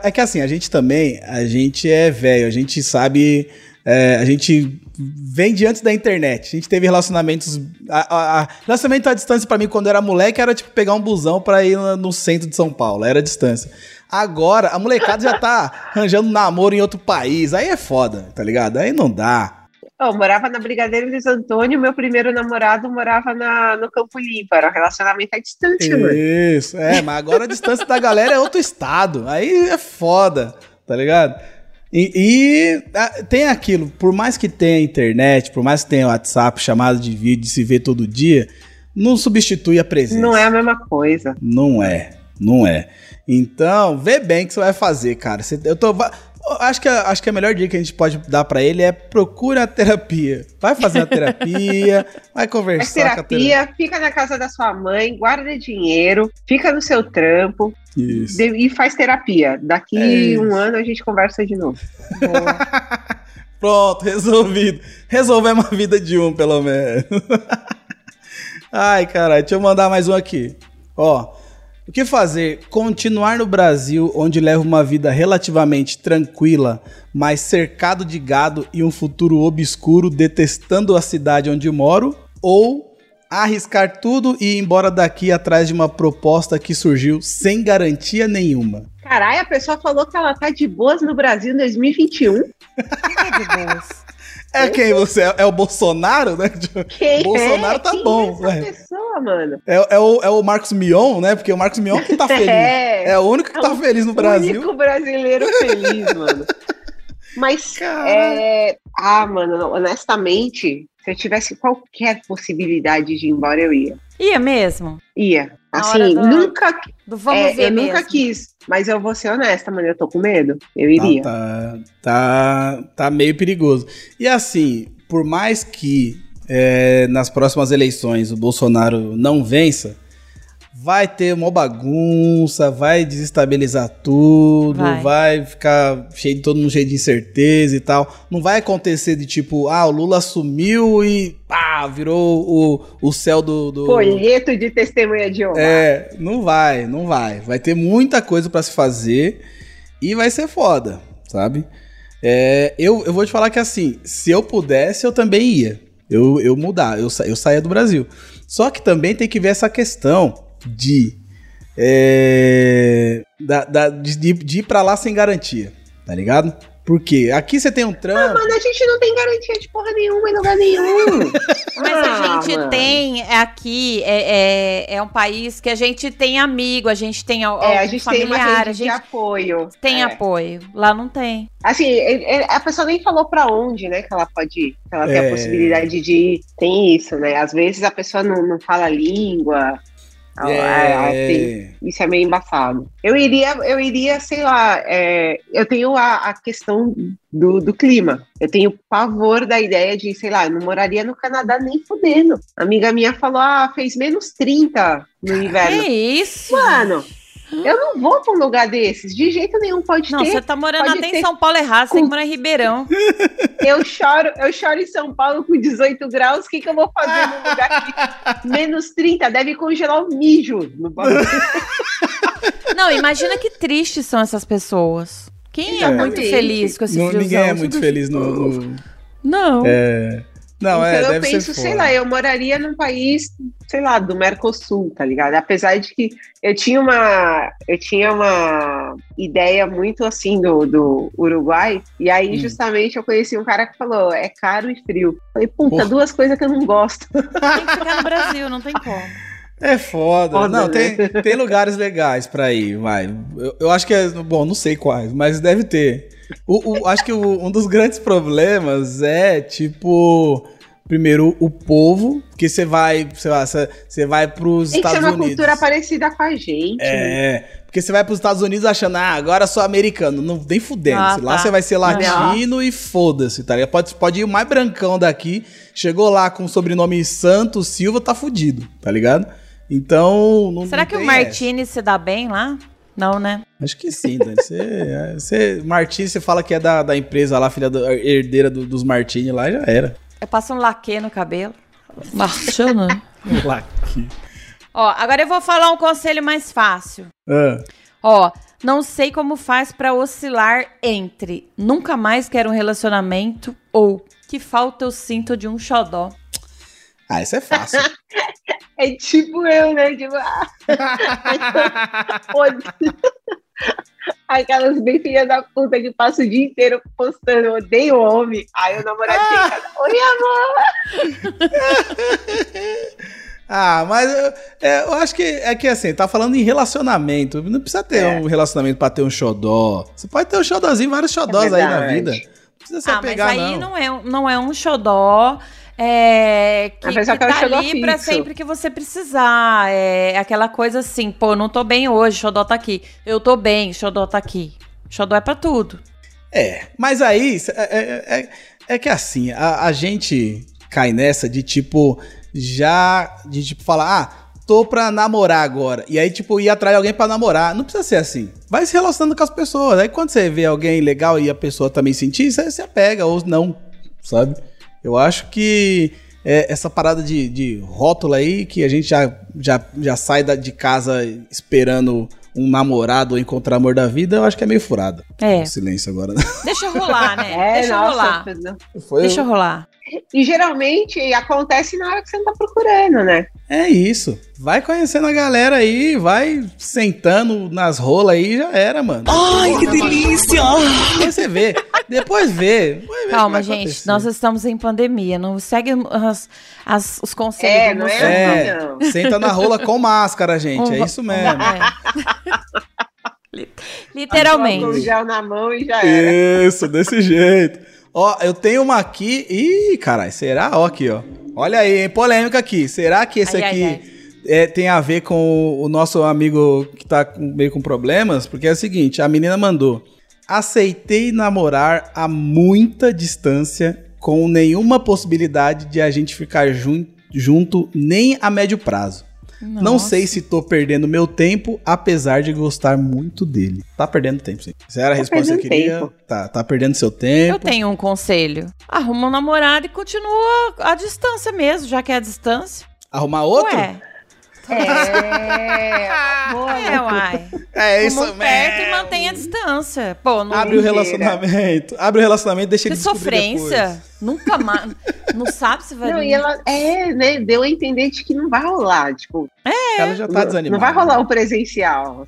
É que assim, a gente também, a gente é velho, a gente sabe, é, a gente vem de antes da internet. A gente teve relacionamentos, a, a- a- relacionamento à distância pra mim quando eu era moleque era tipo pegar um busão pra ir no, no centro de São Paulo, era a distância. Agora, a molecada já tá arranjando namoro em outro país, aí é foda, tá ligado? Aí não dá. Eu morava na Brigadeiro Luiz Antônio, meu primeiro namorado morava na, no Campo Limpo, era um relacionamento à distância, mano. Isso, é, mas agora a distância da galera é outro estado. Aí é foda, tá ligado? E, e, ah, tem aquilo, por mais que tenha internet, por mais que tenha WhatsApp, chamada de vídeo, se vê todo dia, não substitui a presença. Não é a mesma coisa. Não é, não é. Então, vê bem o que você vai fazer, cara. Você- eu tô, acho, que, a- acho que a melhor dica que a gente pode dar pra ele é procura a terapia. Vai fazer a terapia, vai Faz conversar com a terapia. terapia, fica na casa da sua mãe, guarda dinheiro, fica no seu trampo Isso. e faz terapia. Daqui É um ano a gente conversa de novo. Pronto, resolvido. Resolvemos a vida de um, pelo menos. Ai, caralho, deixa eu mandar mais um aqui. Ó, o que fazer? Continuar no Brasil, onde leva uma vida relativamente tranquila, mas cercado de gado e um futuro obscuro, detestando a cidade onde moro? Ou arriscar tudo e ir embora daqui atrás de uma proposta que surgiu sem garantia nenhuma? Caralho, a pessoa falou que ela tá de boas no Brasil em 2021. Fica de boas. É quem você é? É o Bolsonaro, né? Quem Bolsonaro é? tá Quem bom, é pessoa, mano? É, é o, é o Marcos Mion, né? Porque o Marcos Mion que tá feliz. É. É, o único que É tá o feliz no O Brasil. único brasileiro feliz, mano. Mas, é... ah, mano, honestamente, se eu tivesse qualquer possibilidade de ir embora, eu ia. Ia mesmo? Ia. Assim, do- nunca, Do vamos é, ver eu mesmo. nunca quis, mas eu vou ser honesta, mano, eu tô com medo. Eu Não, iria. tá, tá, tá meio perigoso. E assim, por mais que é, nas próximas eleições o Bolsonaro não vença, vai ter uma bagunça, vai desestabilizar tudo, vai. Vai. ficar cheio de todo mundo cheio de incerteza e tal. Não vai acontecer de tipo, ah, o Lula sumiu e pá, virou o, o céu do. do... Folheto de testemunha de honra. É, não vai, não vai. Vai ter muita coisa pra se fazer e vai ser foda, sabe? É, eu, eu vou te falar que assim, se eu pudesse, eu também ia. Eu, eu mudar, eu, sa- eu saía do Brasil. Só que também tem que ver essa questão de. é, da, da- de, de- ir pra lá sem garantia, tá ligado? Porque aqui você tem um trampo. Mano, a gente não tem garantia de porra nenhuma em lugar nenhum. Mas Ah, a gente mano. tem aqui, é, é, é um país que a gente tem amigo, a gente tem É, a gente tem uma familiar, rede a de gente apoio. tem É. apoio. Lá não tem. Assim, ele- ele- a pessoa nem falou pra onde, né, que ela pode ir, que ela tem É. a possibilidade de ir. Tem isso, né? Às vezes a pessoa não, não fala a língua. Ah, ah, tem- É, isso é meio embaçado. Eu iria, eu iria, sei lá, é, eu tenho a, a questão do, do clima. Eu tenho pavor da ideia de, sei lá, eu não moraria no Canadá nem fudendo. A amiga minha falou, ah, fez menos 30 no Que inverno. isso? Mano, eu não vou pra um lugar desses. De jeito nenhum pode Não, ter. você tá morando até ter em São Paulo errado, você tem que morar em Ribeirão. Eu choro, eu choro em São Paulo com 18 graus. O que, que eu vou fazer num lugar que menos 30? Deve congelar o mijo no bagulho. Não, imagina que tristes são essas pessoas. Quem é, É. muito feliz com esse não- friozão? ninguém é muito feliz no. no- Não. é, não, é, então eu deve penso, ser sei lá, eu moraria num país, sei lá, do Mercosul, tá ligado? Apesar de que eu tinha uma, eu tinha uma ideia muito assim do, do Uruguai, e aí Hum. justamente eu conheci um cara que falou, é caro e frio. Falei, puta, Porra. duas coisas que eu não gosto. Tem que ficar no Brasil, não tem como. É foda. Foda, não, né? tem, tem lugares legais pra ir, vai. Eu, eu acho que é. Bom, não sei quais, mas deve ter. O, o- acho que o- um dos grandes problemas é, tipo. Primeiro, o povo, que você vai, sei lá, você vai pros Tem que ser Estados uma Unidos. cultura parecida com a gente. É, porque você vai pros Estados Unidos achando, ah, agora sou americano. Não, nem fudendo. Ah, Lá tá. você vai ser latino e foda-se, tá ligado? Pode, pode ir o mais brancão daqui, chegou lá com o sobrenome Santos Silva, tá fudido, tá ligado? Então, não Será não que o tem Martini se dá bem lá? Não, né? Acho que sim, Dani. Você, é, você, Martini, você fala que é da, da empresa lá, filha da herdeira do- dos Martini lá, já era. Eu passo um laque no cabelo. Marchando. Lá aqui. Ó, agora eu vou falar um conselho mais fácil. Ah, Ó, não sei como faz pra oscilar entre nunca mais quero um relacionamento ou que falta eu sinto de um xodó. Ah, isso é fácil. É tipo eu, né? Tipo, ah, Aquelas bem filhas da puta que passam o dia inteiro postando, odeio homem. Aí o namorado fica, oi amor. Ah, mas eu, é, eu acho que é que assim, tá falando em relacionamento. Não precisa ter É. um relacionamento pra ter um xodó. Você pode ter um xodózinho, vários xodós aí na vida. Não precisa se Ah, mas apegar, aí não. não. é, não é um xodó é, que, é que tá ali pra fixo. sempre que você precisar. É aquela coisa assim, pô, não tô bem hoje, xodó tá aqui. Eu tô bem, xodó tá aqui. Xodó é pra tudo. É, mas aí é, é, é- é que assim, a, a gente cai nessa de tipo, já, de tipo falar, ah, tô pra namorar agora. E aí, tipo, ir atrair alguém pra namorar. Não precisa ser assim. Vai se relacionando com as pessoas. Aí quando você vê alguém legal e a pessoa também sentir, você se apega ou não, sabe? Eu acho que é, essa parada de, de rótulo aí, que a gente já, já, já sai da- de casa esperando um namorado ou encontrar amor da vida, eu acho que é meio furada. É, Silêncio agora. né? deixa rolar, né? É, deixa nossa. rolar. Foi- Deixa rolar. E geralmente acontece na hora que você não tá procurando, né? É isso. Vai conhecendo a galera aí, vai sentando nas rolas aí, já era, mano. Ai, que delícia! Depois você vê. Depois vê. Calma, vai gente. acontecer. Nós estamos em pandemia. Não segue as, as- os conselhos É, não é? É, Não. senta na rola com máscara, gente. É Um- isso mesmo. É. Li- Literalmente. Com o gel na mão e já era. Isso, desse jeito. Ó, eu tenho uma aqui. Ih, caralho, será? Ó, aqui, ó. Olha aí, hein? Polêmica aqui. Será que esse Ai, ai, aqui ai. é, tem a ver com o nosso amigo que tá com- meio com problemas? Porque é o seguinte: a menina mandou. Aceitei namorar a muita distância, com nenhuma possibilidade de a gente ficar jun- junto nem a médio prazo. Não Nossa. sei se tô perdendo meu tempo, apesar de gostar muito dele. Tá perdendo tempo, sim. Se era a Tá resposta que eu queria, tempo. tá, tá perdendo seu tempo. Eu tenho um conselho. Arruma um namorado e continua a distância mesmo, já que é a distância. Arrumar outro? Ué, É. Boa, é, uai. É isso um perto e mesmo. mantém a distância. Pô, não Abre o relacionamento. Abre o relacionamento, deixa ele Que descobrir sofrência. Nunca mais. Não sabe se vai. Não, e ela é, né? Deu a entender de que não vai rolar. Tipo, depois. Ela já tá desanimada. não vai rolar o presencial.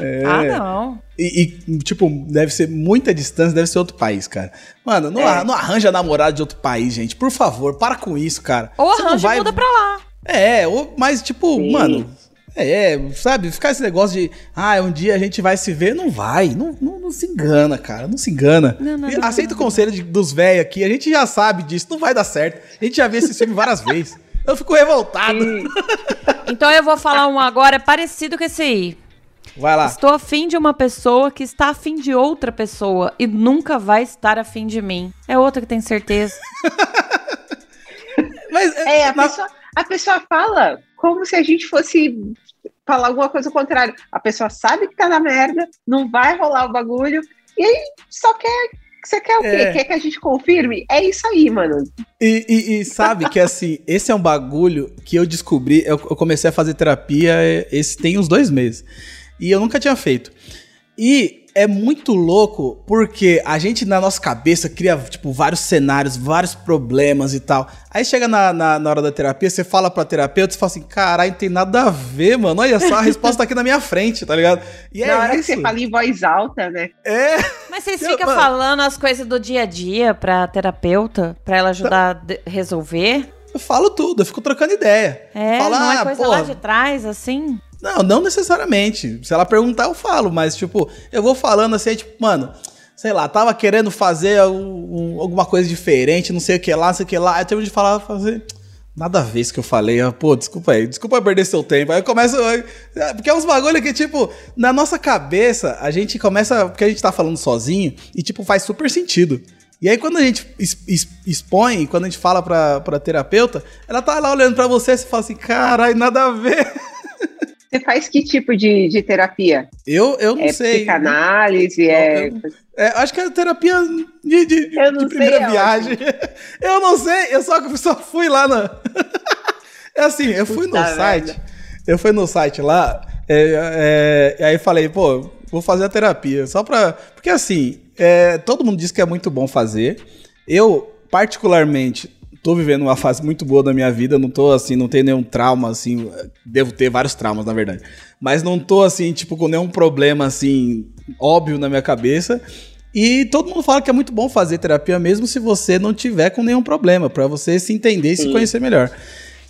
É. Ah, não. E, e, tipo, deve ser muita distância, deve ser outro país, cara. Mano, não, É. não arranja namorado de outro país, gente. Por favor, para com isso, cara. Ou Você não arranja vai- e muda pra lá. É, ou- mas tipo, Sim. mano. É, sabe, ficar esse negócio de, ah, um dia a gente vai se ver, não vai, não, não, não se engana, cara, não se engana. Não, não, não, Aceita não, o conselho de- dos velhos aqui, a gente já sabe disso, não vai dar certo. A gente já viu esse filme várias vezes. Eu fico revoltado. Então eu vou falar um agora parecido com esse aí. Vai lá. Estou afim de uma pessoa que está afim de outra pessoa e nunca vai estar afim de mim. É outra que tem certeza. Mas, É, a, na- pessoa, a pessoa fala como se a gente fosse falar alguma coisa ao contrário. A pessoa sabe que tá na merda, não vai rolar o bagulho, e aí só quer. Você quer o quê? É. Quer que a gente confirme? É isso aí, mano. E, e- e sabe que assim, esse é um bagulho que eu descobri. Eu, eu comecei a fazer terapia esse tem uns dois meses. E eu nunca tinha feito. E é muito louco porque a gente na nossa cabeça cria, tipo, vários cenários, vários problemas e tal. Aí chega na, na, na hora da terapia, você fala pra terapeuta, você fala assim: caralho, não tem nada a ver, mano. Olha só, a resposta tá aqui na minha frente, tá ligado? E é na hora isso. que você fala em voz alta, né? É. Mas vocês ficam mano. falando as coisas do dia a dia pra terapeuta, pra ela ajudar a de- resolver? Eu falo tudo, eu fico trocando ideia. É, Fala, não é ah, coisa porra, lá de trás, assim? Não, não necessariamente. Se ela perguntar, eu falo, mas, tipo, eu vou falando assim, tipo, mano, sei lá, tava querendo fazer um- um- alguma coisa diferente, não sei o que lá, não sei o que lá. Aí termino de falar, fazer. Nada a ver isso que eu falei. Pô, desculpa aí, desculpa perder seu tempo. Aí eu começo. aí- Porque é uns bagulho que, tipo, na nossa cabeça, a gente começa. Porque a gente tá falando sozinho e, tipo, faz super sentido. E aí, quando a gente expõe, quando a gente fala pra, pra terapeuta, ela tá lá olhando pra você e fala assim: caralho, nada a ver. Você faz que tipo de, de terapia? Eu, eu não é sei. psicanálise? É... É, acho que é terapia de, de- de primeira sei, viagem. Eu não sei, eu só, só fui lá na. É assim, eu fui no Puta site. merda. Eu fui no site lá, é, é, e aí falei, pô, vou fazer a terapia. Só pra. Porque assim, é, todo mundo diz que é muito bom fazer. Eu, particularmente, tô vivendo uma fase muito boa da minha vida, não tô assim, não tenho nenhum trauma, assim, devo ter vários traumas, na verdade. Mas não tô assim, tipo, com nenhum problema, assim, óbvio na minha cabeça. E todo mundo fala que é muito bom fazer terapia, mesmo se você não tiver com nenhum problema, para você se entender e se conhecer melhor.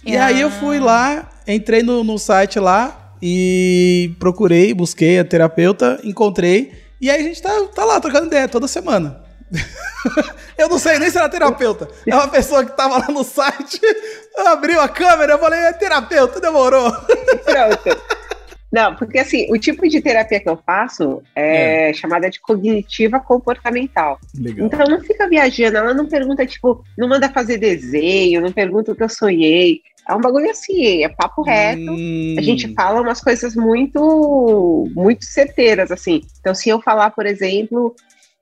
E Ah. aí eu fui lá, entrei no, no site lá e procurei, busquei a terapeuta, encontrei. E aí a gente tá, tá lá trocando ideia toda semana. eu não sei nem se era terapeuta. É uma pessoa que tava lá no site, abriu a câmera, eu falei, é terapeuta, demorou. Pronto. Não, porque assim, o tipo de terapia que eu faço é, chamada de cognitiva comportamental. Legal. Então não fica viajando, ela não pergunta, tipo, não manda fazer desenho, não pergunta o que eu sonhei. É um bagulho assim, é papo reto. Hum, A gente fala umas coisas muito, muito certeiras, assim. Então, se eu falar, por exemplo,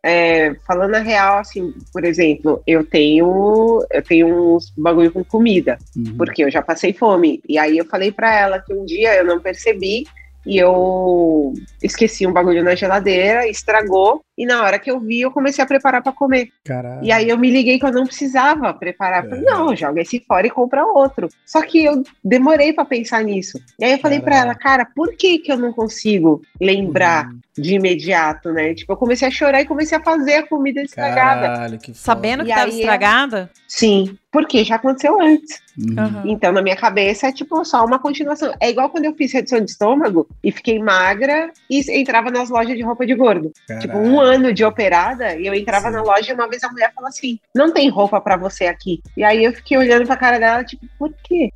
é, falando a real, assim, por exemplo, eu tenho, eu tenho uns bagulho com comida, uhum. porque eu já passei fome. E aí eu falei pra ela que um dia eu não percebi e eu esqueci um bagulho na geladeira, estragou. E na hora que eu vi, eu comecei a preparar pra comer. Caralho. E aí eu me liguei que eu não precisava preparar. Falei, É. não, joga esse fora e compra outro. Só que eu demorei pra pensar nisso. E aí eu falei pra Caralho. ela, cara, por que que eu não consigo lembrar Uhum. de imediato, né? Tipo, eu comecei a chorar e comecei a fazer a comida estragada. Caralho, que foda. Sabendo que E tava aí, estragada? Sim, porque já aconteceu antes. Uhum. Então, na minha cabeça, é tipo só uma continuação. É igual quando eu fiz redução de estômago e fiquei magra e entrava nas lojas de roupa de gordo. Tipo, Caralho. um ano de operada, e eu entrava Sim. na loja e uma vez a mulher falou assim: não tem roupa pra você aqui. E aí eu fiquei olhando pra cara dela, tipo, por quê?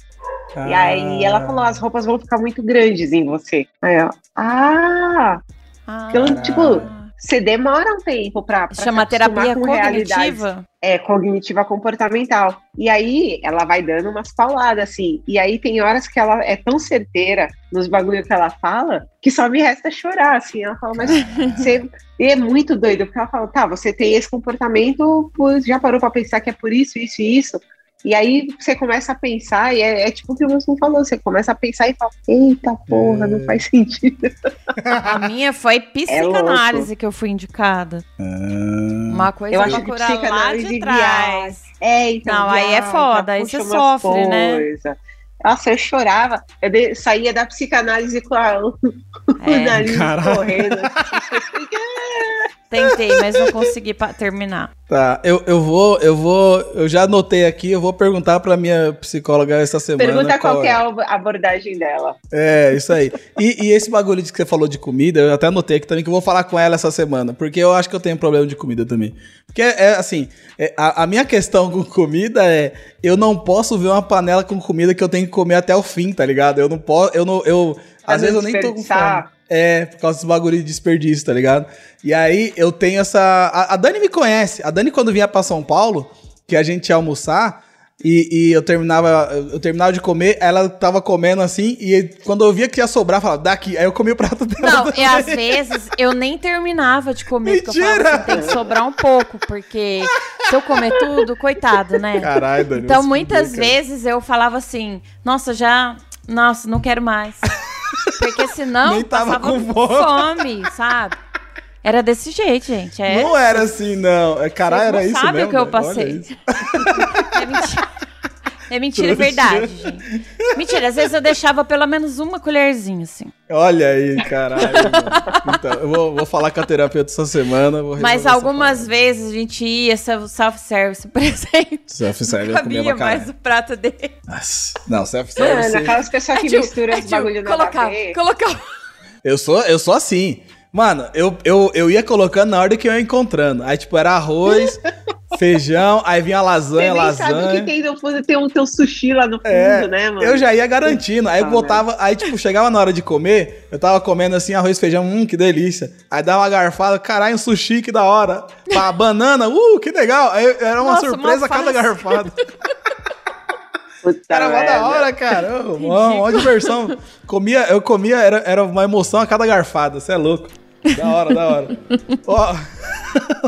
E aí ela falou: as roupas vão ficar muito grandes em você. Aí eu, ah, Ah, Então, tipo, você demora um tempo pra. pra Chama terapia cognitiva? É, cognitiva comportamental. E aí ela vai dando umas pauladas, assim. E aí tem horas que ela é tão certeira nos bagulho que ela fala que só me resta chorar, assim. Ela fala, mas você. E é muito doido, porque ela fala, tá, você tem esse comportamento, pois já parou pra pensar que é por isso, isso e isso. E aí você começa a pensar, e é, é tipo o que o Wilson falou, você começa a pensar e fala, eita porra, não faz sentido. A minha foi psicanálise que eu fui indicada. Ah, Uma coisa Eu acho que procurar lá psicanálise de trás. É, então. Não, aí é foda, aí você sofre, né? coisa. Nossa, eu chorava. Eu de- saía da psicanálise com a, o É, nariz Caralho. correndo. tentei, mas não consegui terminar. Tá, eu, eu vou, eu vou, eu já anotei aqui, eu vou perguntar pra minha psicóloga essa semana. Pergunta qual que é é. a abordagem dela. É, isso aí. E, e esse bagulho de que você falou de comida, eu até anotei aqui também que eu vou falar com ela essa semana, porque eu acho que eu tenho problema de comida também. Porque é, é assim, é, a, a minha questão com comida é, eu não posso ver uma panela com comida que eu tenho que comer até o fim, tá ligado? Eu não posso, eu não, eu, às vezes eu nem tô com fome. É, por causa dos bagulho de desperdício, tá ligado? E aí eu tenho essa. A, a Dani me conhece. A Dani, quando vinha pra São Paulo, que a gente ia almoçar, e, e eu terminava. Eu terminava de comer, ela tava comendo assim, e quando eu via que ia sobrar, eu falava, daqui. Aí eu comia o prato dela. Não, também. e às vezes eu nem terminava de comer, porque eu Mentira! falava assim, tem que sobrar um pouco, porque se eu comer tudo, coitado, né? Caralho, Dani. Então, você muitas cara. vezes eu falava assim, nossa, já. Nossa, não quero mais. Senão Nem tava com fome. sabe? Era desse jeito, gente. É, Não era assim, não. É, Caralho, não era isso mesmo. o que eu passei. é mentira. É mentira, é verdade, gente. Mentira, às vezes eu deixava pelo menos uma colherzinha, assim. Olha aí, caralho. Então, eu vou, vou falar com a terapeuta essa semana. Vou Mas algumas vezes a gente ia self-service, por exemplo. Self-serve eu comia mais o prato dele. Nossa. Não, self-service. Mano, aquelas pessoas que misturam os tio, bagulho nada a colocar, colocar. Eu sou, eu sou assim. Mano, eu, eu, eu ia colocando na ordem que eu ia encontrando. Aí, tipo, era arroz, feijão, aí vinha Você lasanha, nem sabe o que lasanha. tem no fundo, tem um teu sushi lá no fundo, É, né, mano? Eu já ia garantindo. Aí eu Ah, botava, aí, tipo, chegava na hora de comer, eu tava comendo assim, arroz, feijão, hum, que delícia. Aí dava uma garfada, caralho, um sushi, que da hora. Pá, banana, uh, que legal. Aí era uma Nossa, surpresa a mó cada garfada. Puta Era mó da hora, cara. Ô, Mó, mó diversão. Comia, eu comia, era, era uma emoção a cada garfada. Você é louco. Da hora, da hora. Ó,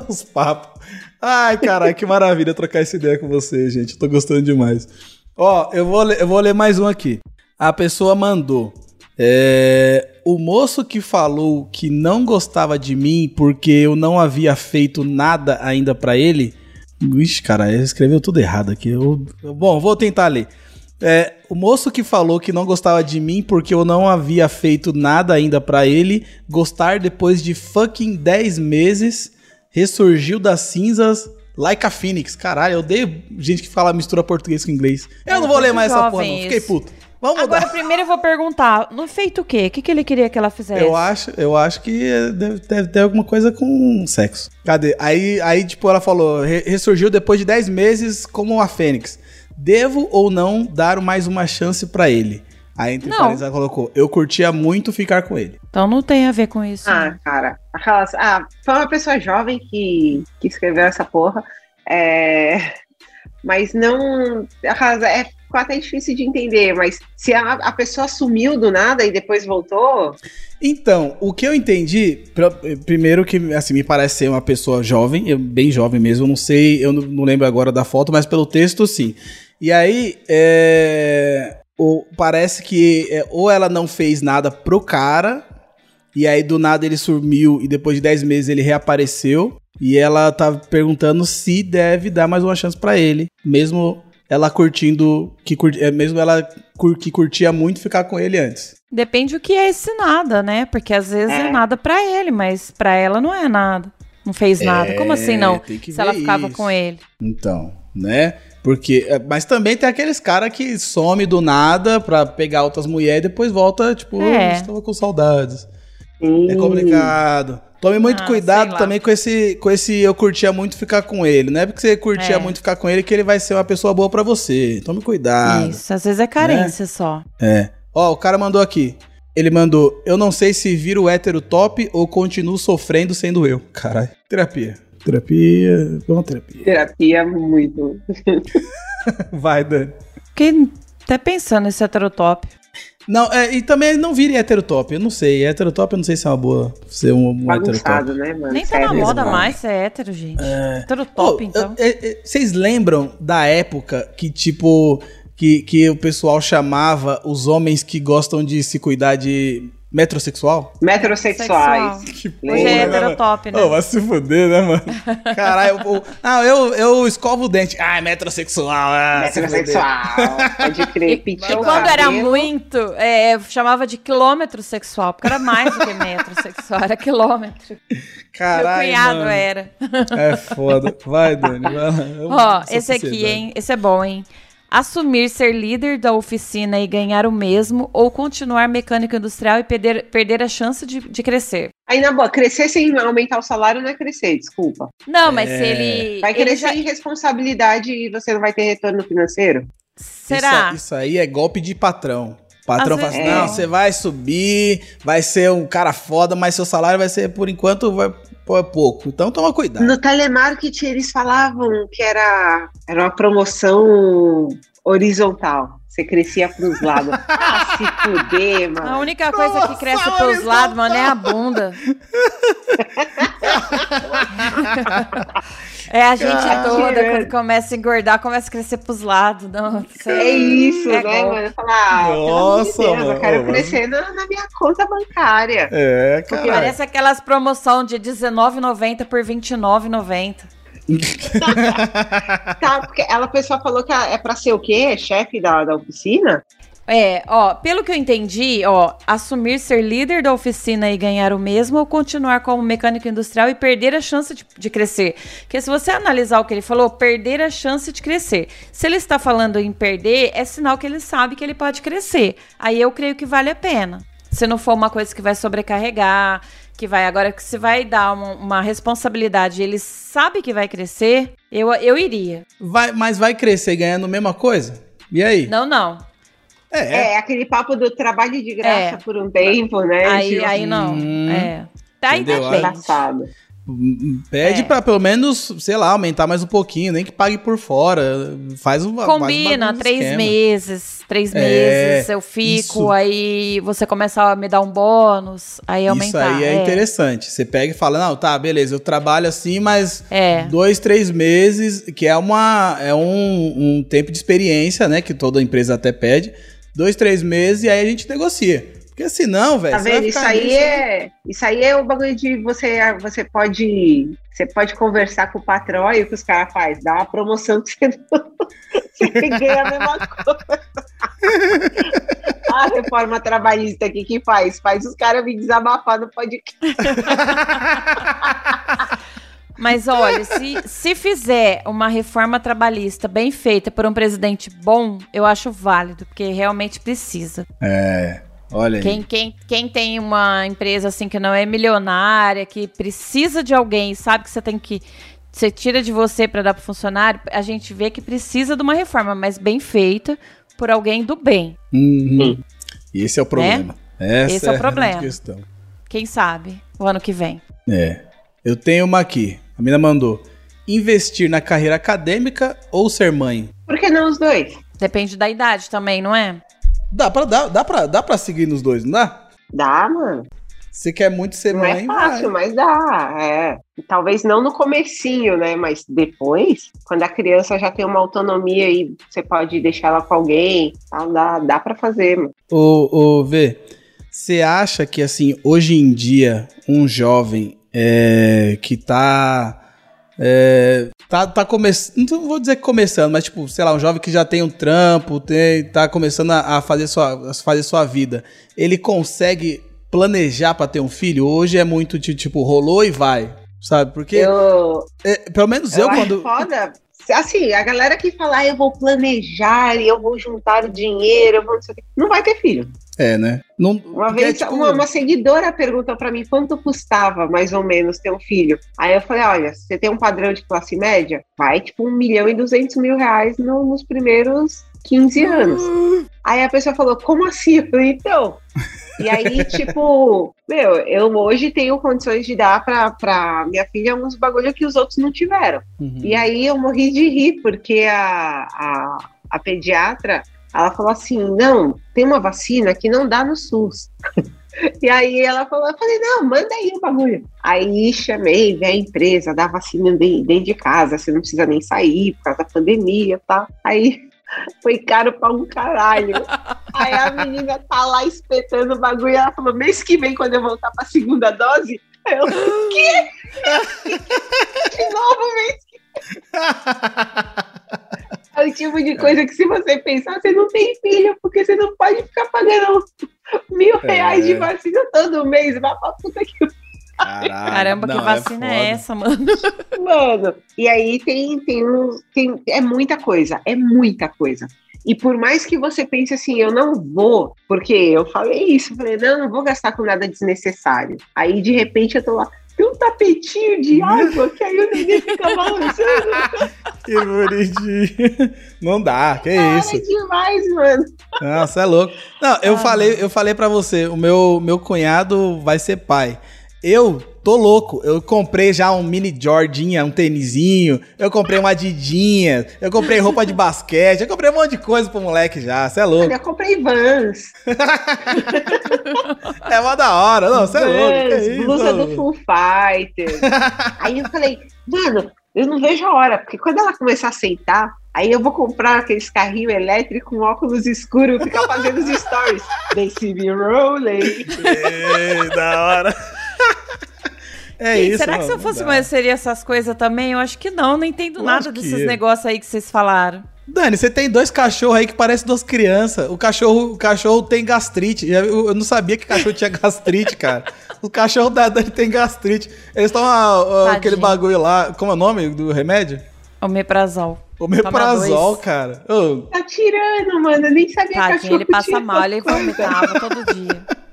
os papos. Ai, caralho, que maravilha trocar essa ideia com você, gente. Eu tô gostando demais. Ó, eu vou, eu vou ler mais um aqui. A pessoa mandou. É, o moço que falou que não gostava de mim porque eu não havia feito nada ainda pra ele Ixi, cara, ele escreveu tudo errado aqui. Eu- bom, vou tentar ler. É, o moço que falou que não gostava de mim porque eu não havia feito nada ainda pra ele gostar depois de fucking 10 meses, ressurgiu das cinzas like a phoenix. Caralho, eu odeio gente que fala mistura português com inglês. Eu não vou ler mais essa porra, não. Fiquei isso. puto. Vamos Agora, mudar. primeiro eu vou perguntar, no feito o quê? O que, que ele queria que ela fizesse? Eu acho, eu acho que deve, deve ter alguma coisa com sexo. Cadê? Aí, aí tipo, ela falou, "Re- ressurgiu depois de 10 meses como a Fênix. Devo ou não dar mais uma chance pra ele? Aí, entre Não. parênteses, ela colocou, eu curtia muito ficar com ele. Então não tem a ver com isso. Ah, cara. Aquelas, ah, foi uma pessoa jovem que, que escreveu essa porra. É, mas não. aquelas- É, ficou até difícil de entender, mas se a, a pessoa sumiu do nada e depois voltou. Então, o que eu entendi, pr- primeiro que, assim, me parece ser uma pessoa jovem, eu- bem jovem mesmo, eu não sei, eu não, não lembro agora da foto, mas pelo texto, sim. E aí, é, o- parece que é, ou ela não fez nada pro cara, e aí do nada ele sumiu, e depois de 10 meses ele reapareceu, e ela tá perguntando se deve dar mais uma chance pra ele, mesmo ela curtindo, que cur- é, mesmo ela cur- que curtia muito ficar com ele antes. Depende o que é esse nada, né? Porque às vezes é, É. nada pra ele, mas pra ela não é nada. Não fez nada. Como assim não? É, tem que Se ela ficava isso. com ele. Então, né? Porque, é, mas também tem aqueles caras que some do nada pra pegar outras mulheres e depois volta, tipo, É. "Oh, estava com saudades. É complicado. Tome muito Ah, cuidado também com esse, com esse eu curtia muito ficar com ele. Não é porque você curtia É. muito ficar com ele que ele vai ser uma pessoa boa pra você. Tome cuidado. Isso, às vezes é carência só. É. Ó, o cara mandou aqui. Ele mandou, eu não sei se viro hétero top ou continuo sofrendo sendo eu. Caralho. Terapia. Terapia. Vamos terapia. terapia muito. Vai, Dani. Fiquei até pensando nesse heterotop. Não, é, e também não vire heterotop. Eu não sei. Heterotop eu não sei se é uma boa ser um, um heterotop. Né, mano? Nem tá na moda mano. mais ser hétero, gente. É. Heterotop, Ô, então. é, é, Vocês lembram da época que, tipo, que, que o pessoal chamava os homens que gostam de se cuidar de metrosexual? Metrosexuais. Sexual. Que Hoje porra, é né, heterotop, né? Ô, vai se fuder, né, mano? Caralho, eu, não, eu, eu escovo o dente. Ah, é metrosexual. Ah. Metrosexual. Pode crer. E Pintou o quando era muito, é, chamava de quilômetro sexual, porque era mais do que metro sexual, era quilômetro. Caralho, Meu cunhado mano. era. É foda. Vai, Dani. Vai Ó, esse aqui, sociedade. hein? Esse é bom, hein? Assumir ser líder da oficina e ganhar o mesmo, ou continuar mecânico industrial e perder, perder a chance de, de crescer. Aí, na boa, crescer sem aumentar o salário não é crescer, desculpa. Não, mas É. se ele. Vai ele crescer já- em responsabilidade e você não vai ter retorno financeiro? Será? Isso, isso aí é golpe de patrão. Patrão Às fala assim, vezes não, é. você vai subir, vai ser um cara foda, mas seu salário vai ser, por enquanto, vai, pô, é pouco. Então toma cuidado. No telemarketing eles falavam que era, era uma promoção horizontal. Você crescia pros lados. Ah, se fuder, A mano. única coisa que cresce Nossa, pros lados, mano, é a bunda. é a gente toda, quando começa a engordar, começa a crescer pros lados. Não, É isso, É né, mano? Falar, ah, Nossa, Deus, mano. eu quero crescer na, na minha conta bancária. É, Porque cara. parece aquelas promoção de R$19,90 por R$29,90. Tá, porque ela pessoa falou que é pra ser o quê? Chefe da, da oficina? É, ó, pelo que eu entendi, ó, assumir ser líder da oficina e ganhar o mesmo ou continuar como mecânico industrial e perder a chance de, de crescer. Porque se você analisar o que ele falou, perder a chance de crescer. Se ele está falando em perder, é sinal que ele sabe que ele pode crescer. Aí eu creio que vale a pena. Se não for uma coisa que vai sobrecarregar, que vai agora que se vai dar uma, uma responsabilidade, e ele sabe que vai crescer, eu, eu iria. Vai, mas vai crescer ganhando a mesma coisa? E aí? Não, não. É, É, aquele papo do trabalho de graça É. por um tempo, né? Aí, aí não. Hum, é. Aí entendeu? depende. engraçado. Pede É. pra pelo menos, sei lá, aumentar mais um pouquinho, nem que pague por fora. Faz um faz um Combina, bagulho, três esquema. meses, três É, meses, eu fico, isso. aí você começa a me dar um bônus, aí Isso aumentar. aí é, interessante. Você pega e fala, não, tá, beleza, eu trabalho assim, mas É. dois, três meses, que é, uma, é um, um tempo de experiência, né? Que toda empresa até pede. Dois, três meses e aí a gente negocia. Porque senão, velho. Tá vendo? Isso aí nisso, é. Isso aí é o bagulho de você. Você pode. Você pode conversar com o patrão e o que os caras fazem? Dá uma promoção que você, não, você ganha a mesma coisa. a reforma trabalhista aqui que faz? Faz os caras me desabafar no podcast. Mas olha, se, se fizer uma reforma trabalhista bem feita por um presidente bom, eu acho válido, porque realmente precisa. É. Olha aí. Quem, quem, quem tem uma empresa assim que não é milionária, que precisa de alguém, sabe que você tem que. Você tira de você para dar pro funcionário, a gente vê que precisa de uma reforma, mas bem feita por alguém do bem. Uhum. E esse é o problema. Essa Esse é o a problema. questão. Quem sabe o ano que vem. É. Eu tenho uma aqui. A mina mandou. Investir na carreira acadêmica ou ser mãe? Por que não os dois? Depende da idade também, não é? Dá pra, dá, dá pra, dá pra seguir nos dois, não dá? Dá, mano. Você quer muito ser Não mãe, é fácil, vai. mas dá. É. Talvez não no comecinho, né? Mas depois, quando a criança já tem uma autonomia e você pode deixar ela com alguém, tá? dá, dá pra fazer, mano. Ô, ô, Vê, você acha que, assim, hoje em dia, um jovem é, que tá. É, tá, tá começando. Não vou dizer que começando, mas, tipo, sei lá, um jovem que já tem um trampo, tem, tá começando a, a fazer, sua, a fazer sua vida. Ele consegue planejar pra ter um filho? Hoje é muito de, tipo, rolou e vai. Sabe? Porque, Eu, é, pelo menos eu, eu, quando. foda. Assim, a galera que fala, ah, eu vou planejar e eu vou juntar dinheiro, eu vou não sei o quê. Não vai ter filho. É, né? Não, Uma porque, vez, tipo, uma, uma seguidora perguntou pra mim quanto custava, mais ou menos, ter um filho. Aí eu falei, olha, você tem um padrão de classe média? Vai, tipo, um milhão e duzentos mil reais no- nos primeiros 15 anos. Aí a pessoa falou, como assim? Eu falei, então... E aí, tipo, meu, eu hoje tenho condições de dar pra, pra minha filha uns bagulho que os outros não tiveram. Uhum. E aí eu morri de rir, porque a, a, a pediatra, ela falou assim, não, tem uma vacina que não dá no SUS. E aí ela falou, eu falei, não, manda aí o bagulho. Aí chamei, veio a empresa, dá vacina de- dentro de casa, você não precisa nem sair por causa da pandemia e tal. Aí foi caro pra um caralho. Aí a menina tá lá espetando o bagulho e ela falou, mês que vem, quando eu voltar pra segunda dose, eu, quê? De novo, mês É o tipo de coisa que se você pensar, você não tem filho, porque você não pode ficar pagando mil É. reais de vacina todo mês. Vai pra puta que Caralho, Caramba, que não, vacina é, foda. essa, mano? Mano, e aí tem, tem, um- tem. É muita coisa, é muita coisa. E por mais que você pense assim, eu não vou, porque eu falei isso, falei, não, não vou gastar com nada desnecessário. Aí de repente eu tô lá, tem um tapetinho de água que aí o neném fica balançando. Que bonitinho. Não dá, que isso. É demais, mano. Nossa, é louco. Não, eu Ah, falei, eu falei para você, o meu meu cunhado vai ser pai. Eu tô louco. Eu comprei já um mini Jordinha, um tênisinho. Eu comprei uma didinha. Eu comprei roupa de basquete. Eu comprei um monte de coisa pro moleque já. Você é louco. Eu comprei vans, É mó da hora. Não, você é louco. vans isso, blusa do? Full Fighters. aí eu falei, mano, eu não vejo a hora, porque quando ela começar a sentar, aí eu vou comprar aqueles carrinhos elétricos com óculos escuros, ficar fazendo os stories. They see me rolling. Ei, da hora. É Gente, isso. será que se eu fosse eu seria essas coisas também? Eu acho que não, não entendo nada que desses é. negócios aí que vocês falaram. Dani, você tem dois cachorros aí que parecem duas crianças. O cachorro, o cachorro tem gastrite. Eu, eu não sabia que cachorro tinha gastrite, cara. O cachorro da Dani tem gastrite. Eles tomam ah, ah, aquele bagulho lá. Como é o nome do remédio? Omeprazol. Omeprazol, dois. cara. Ô, Tá tirando, mano. Eu nem sabia que Tadinho, cachorro ele passa tinha mal, ele vomitava todo dia.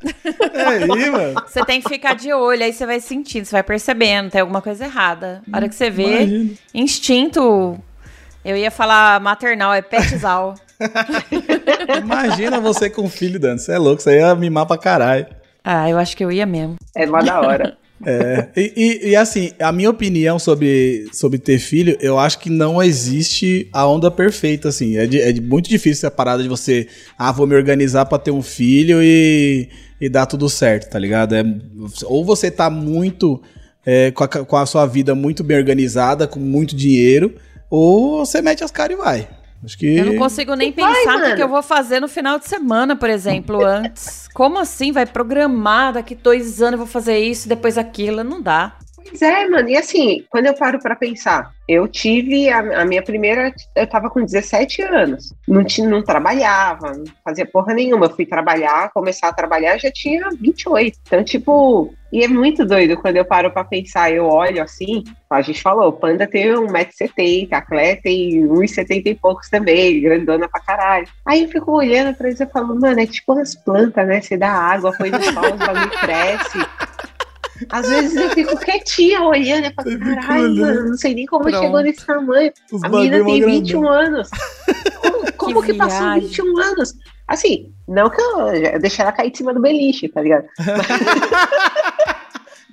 é aí, mano. Você tem que ficar de olho, aí você vai sentindo, você vai percebendo, tem alguma coisa errada. A hora que você vê, Imagina. instinto. Eu ia falar maternal, é petzal. Imagina você com um filho, Dani. Você é louco. Você ia mimar pra caralho. Ah, eu acho que eu ia mesmo. É mó da hora. É, e, e- e, assim, a minha opinião sobre, sobre ter filho, eu acho que não existe a onda perfeita, assim. É, de- é muito difícil essa parada de você, ah, vou me organizar pra ter um filho e, e dar tudo certo, tá ligado? É, ou você tá muito, é, com, a, com a sua vida muito bem organizada, com muito dinheiro, ou você mete as caras e vai. Acho que. Eu não consigo nem pensar o que eu vou fazer no final de semana, por exemplo, antes. Como assim? Vai programar daqui dois anos eu vou fazer isso, depois aquilo. Não dá. Pois é, mano. E assim, quando eu paro pra pensar, eu tive a, a minha primeira. Eu tava com 17 anos. Não, tinha, não trabalhava, não fazia porra nenhuma. Eu fui trabalhar, começar a trabalhar, já tinha 28. Então, tipo. E é muito doido quando eu paro pra pensar. Eu olho assim, a gente falou, o Panda tem 1,70m, a Clé tem 1,70 e poucos também, grandona pra caralho. Aí eu fico olhando pra eles e falo, mano, é tipo as plantas, né? Você dá água, põe no sol, os bagulho cresce. Às vezes eu fico quietinha olhando e falo, Você caralho, mano, não sei nem como Pronto. chegou nesse tamanho. Os A menina bagulho tem mó 21 grandão. anos. Como, como que, passou viagem. 21 anos? Assim, não que eu, eu deixei ela cair de cima do beliche, tá ligado?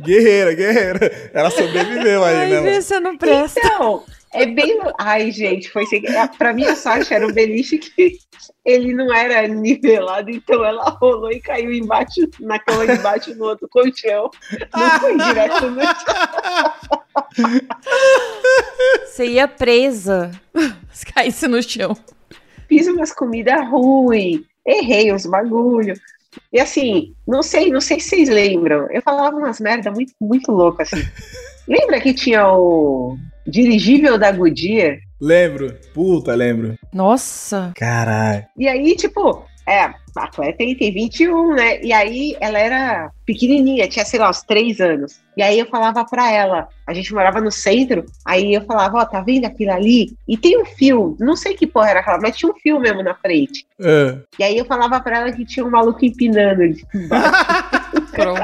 Guerreira, guerreira. Ela sobreviveu aí, Ai, né? se não presta. Então, é bem. Ai, gente, foi sem. é, Pra minha sorte, era um beliche que ele não era nivelado, então ela rolou e caiu embaixo, na cama de baixo no outro colchão. Não foi direto no Você ia presa. Se caísse no chão. fiz umas comidas ruins, errei uns bagulho. E assim, não sei, não sei se vocês lembram. Eu falava umas merda muito, muito loucas assim. Lembra que tinha o dirigível da Goodyear? Lembro. Puta, lembro. Nossa. Caralho. E aí, tipo, é, a Clé tem, tem 21, né? E aí ela era pequenininha, tinha, sei lá, uns 3 anos. E aí eu falava pra ela, a gente morava no centro, aí eu falava, ó, tá vendo aquilo ali? E tem um fio, não sei que porra era aquela, mas tinha um fio mesmo na frente. É. E aí eu falava pra ela que tinha um maluco empinando ele. Pronto.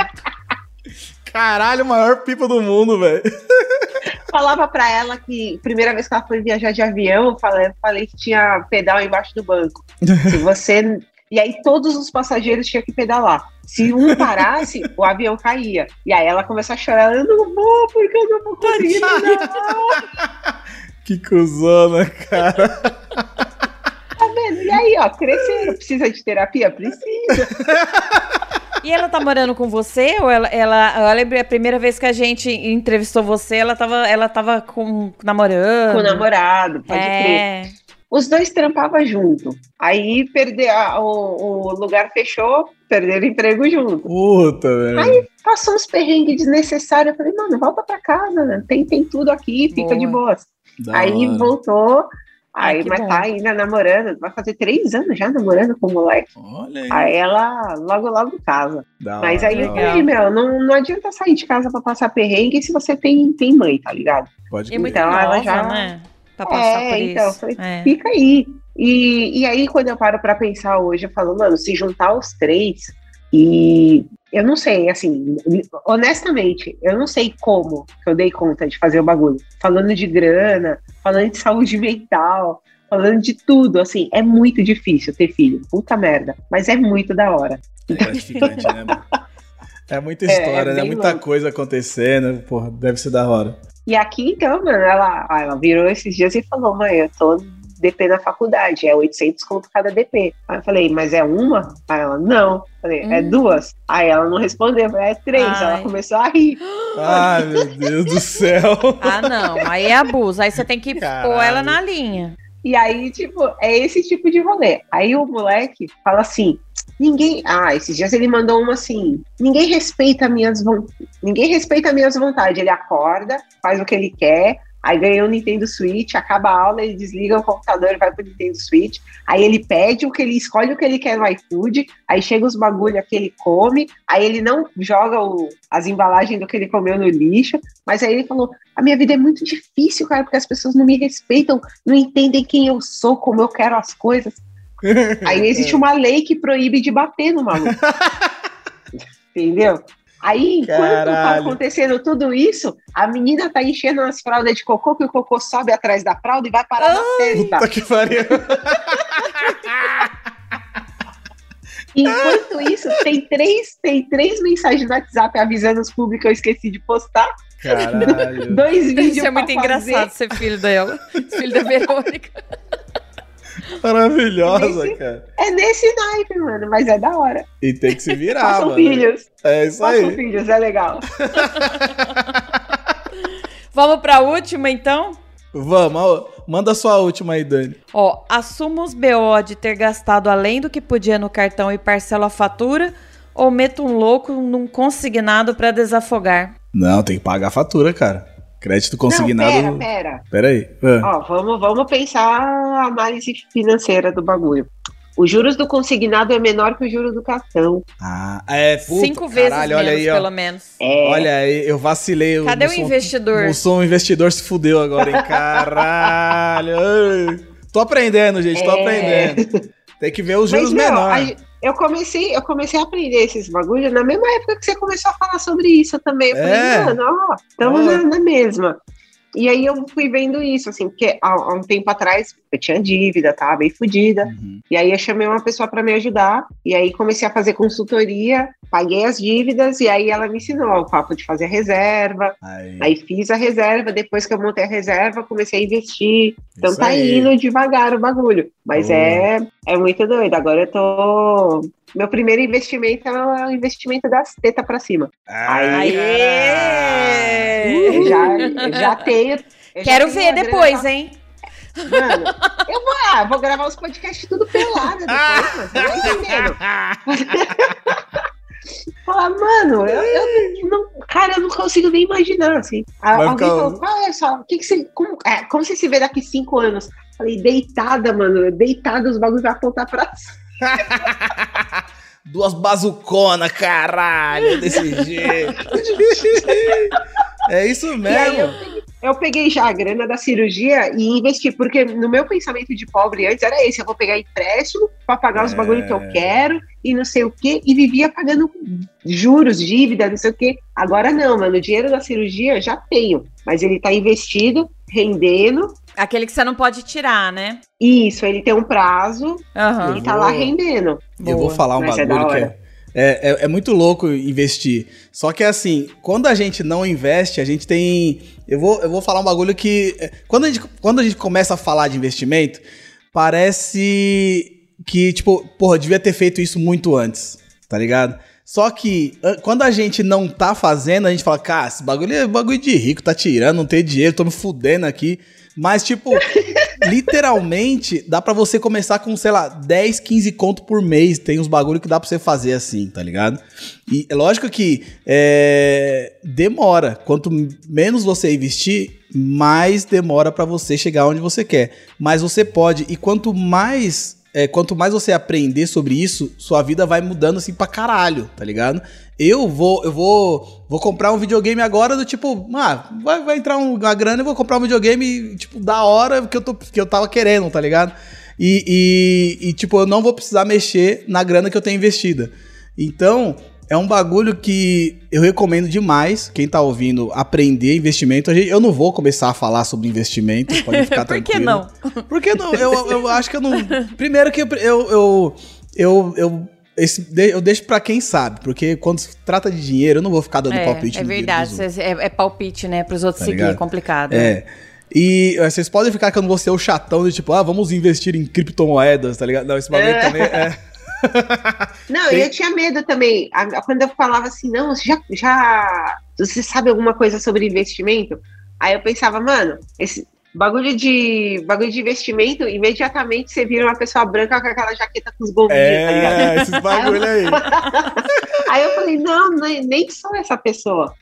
Caralho, maior pipa do mundo, velho. falava pra ela que primeira vez que ela foi viajar de avião, eu falei, falei que tinha pedal embaixo do banco. Se você. E aí todos os passageiros tinham que pedalar. Se um parasse, o avião caía. E aí ela começou a chorar, eu não vou, porque eu não vou conseguir. Que cuzona, cara. Tá vendo? E aí, ó, cresceram. Precisa de terapia? Precisa. E ela tá morando com você? Ou ela, ela. Eu lembro a primeira vez que a gente entrevistou você, ela tava, ela tava com namorando. Com o namorado, pode crer. é. Os dois trampavam junto. Aí perde, a- o, o lugar fechou, perderam emprego junto. Puta, velho. Passou uns perrengues desnecessários. Eu falei, mano, volta pra casa, né? tem, tem tudo aqui, fica Boa. de boas. Da aí hora. voltou, aí, que mas bom. tá ainda namorando, vai fazer três anos já namorando com o moleque. Olha aí. Aí ela logo, logo casa. Da Mas aí hora. falei, meu, não, não adianta sair de casa pra passar perrengue se você tem, tem mãe, tá ligado? Pode crer. Então, ela nova, já- né? Pra passar É, por então, isso. foi- É. Fica aí. E, e aí, quando eu paro pra pensar hoje, eu falo, mano, se juntar os três, e eu não sei, assim, honestamente, eu não sei como que eu dei conta de fazer o bagulho. Falando de grana, falando de saúde mental, falando de tudo, assim, é muito difícil ter filho. Puta merda. Mas é muito da hora. É gratificante, né, mano? É muita É, história, é né? bem Muita louco. coisa acontecendo. Porra, deve ser da hora. E aqui, então, mano, ela, ela virou esses dias e falou, mãe, eu tô DP na faculdade, é 800 conto cada DP. Aí eu falei, mas é uma? Aí ela, não. Falei, é Hum. duas? Aí ela não respondeu, eu falei, é três. Ai. Ela começou a rir. Ai, meu Deus do céu. Ah, não. Aí é abuso. Aí você tem que Caralho. pôr ela na linha. E aí, tipo, é esse tipo de rolê. Aí o moleque fala assim: ninguém. Ah, esses dias ele mandou uma assim: ninguém respeita minhas vontades. Ninguém respeita minhas vontades. Ele acorda, faz o que ele quer. Aí ganha o Nintendo Switch, acaba a aula, ele desliga o computador e vai pro Nintendo Switch. Aí ele pede o que ele escolhe o que ele quer no iFood. Aí chega os bagulho que ele come. Aí ele não joga o- as embalagens do que ele comeu no lixo. Mas aí ele falou: a minha vida é muito difícil, cara, porque as pessoas não me respeitam, não entendem quem eu sou, como eu quero as coisas. Aí existe uma lei que proíbe de bater no maluco. Entendeu? Aí, enquanto tá Caralho. acontecendo tudo isso, a menina tá enchendo as fraldas de cocô, que o cocô sobe atrás da fralda e vai parar na testa. Puta que pariu. Enquanto isso, tem três, tem três mensagens no WhatsApp avisando os públicos que eu esqueci de postar. Caralho. Dois vídeos Isso é muito pra engraçado ser filho dela. filho da Verônica. Maravilhosa, Esse- cara. É nesse naipe, mano, mas é da hora. E tem que se virar, Façam mano. filhos. É isso Façam aí. filhos, é legal. Vamos pra última, então? Vamos, ó, manda sua última aí, Dani. Ó, assumo os BO de ter gastado além do que podia no cartão e parcelo a fatura, ou meto um louco num consignado pra desafogar? Não, tem que pagar a fatura, cara. Crédito consignado. Não, pera, pera. Pera aí. Ah. Ó, vamos, vamos pensar a análise financeira do bagulho. Os juros do consignado é menor que o juro do cartão. Ah, é, puta, Cinco vezes caralho, menos, olha aí, ó. pelo menos. É, Olha aí, eu vacilei. Cadê o sou- investidor? O som investidor se fudeu agora, hein? Caralho. Tô aprendendo, gente, tô É. aprendendo. Tem que ver os juros menores. Eu comecei, eu comecei a aprender esses bagulhos na mesma época que você começou a falar sobre isso também. Eu É. falei, mano, ó, estamos na, na mesma. E aí eu fui vendo isso, assim, porque há, há um tempo atrás eu tinha dívida, tava bem fodida. Uhum. E aí eu chamei uma pessoa para me ajudar, e aí comecei a fazer consultoria, paguei as dívidas, e aí ela me ensinou o papo de fazer reserva. Aí. Aí fiz a reserva, depois que eu montei a reserva, comecei a investir. Então Isso tá aí. indo devagar o bagulho. Mas Boa. é, é muito doido. Agora eu tô. Meu primeiro investimento é o investimento das tetas pra cima. Ai, Aê! Eu já, eu já tenho. eu já Quero tenho ver grana depois, hein? Mano, eu vou, ah, vou gravar os podcasts tudo pelado depois, entendendo? Falar, mano, eu, eu não, cara, eu não consigo nem imaginar, assim. Vai Alguém ficar- falou, qual é só, o que que você, como, é, como você se vê daqui cinco anos? Falei, deitada, mano, deitada, os bagulhos vai apontar pra cima. Duas bazucona, caralho, desse jeito. é isso mesmo. eu peguei já a grana da cirurgia e investi, porque no meu pensamento de pobre antes era esse, eu vou pegar empréstimo pra pagar os É. bagulhos que eu quero e não sei o quê, e vivia pagando juros, dívida, não sei o quê. Agora não, mano, o dinheiro da cirurgia eu já tenho, mas ele tá investido, rendendo, Aquele que você não pode tirar, né? isso, ele tem um prazo Aham. e tá lá rendendo. Eu vou falar um Mas é bagulho da que é, é, é, é muito louco investir. Só que assim, quando a gente não investe, a gente tem. Eu vou, eu vou falar um bagulho que. é, Quando a, gente, quando a gente começa a falar de investimento, parece que, tipo, porra, devia ter feito isso muito antes, tá ligado? Só que an- quando a gente não tá fazendo, a gente fala, cara, esse bagulho é bagulho de rico, tá tirando, não tem dinheiro, tô me fudendo aqui. Mas, tipo, literalmente, dá pra você começar com, sei lá, 10, 15 conto por mês. Tem uns bagulho que dá pra você fazer assim, tá ligado? E é lógico que é, demora. Quanto menos você investir, mais demora pra você chegar onde você quer. Mas você pode. E quanto mais. É, quanto mais você aprender sobre isso, sua vida vai mudando assim pra caralho, tá ligado? Eu vou, eu vou, vou comprar um videogame agora do tipo, ah, vai, vai entrar um- uma grana e vou comprar um videogame, tipo, da hora que eu, tô, que eu tava querendo, tá ligado? E, e, e, tipo, eu não vou precisar mexer na grana que eu tenho investida. Então, é um bagulho que eu recomendo demais, quem tá ouvindo, aprender investimento. Eu não vou começar a falar sobre investimento, pode ficar Por que tranquilo. não? Porque não, eu, eu acho que eu não. Primeiro que eu. Eu, eu, eu, esse, eu deixo pra quem sabe, porque quando se trata de dinheiro, eu não vou ficar dando É, palpite é verdade. É, é palpite, né? Pros outros Tá seguir, ligado? é complicado. É. E eh, vocês podem ficar que eu não vou ser o chatão de tipo, ah, vamos investir em criptomoedas, tá ligado? Não, esse bagulho É. também é. Não, Tem- eu tinha medo também. Quando eu falava assim, não, você já, já. Você sabe alguma coisa sobre investimento? Aí eu pensava, mano, esse bagulho de bagulho de investimento, imediatamente você vira uma pessoa branca com aquela jaqueta com os gominhos, tá ligado? É, esses bagulho aí. Aí eu falei, não, nem nem sou essa pessoa.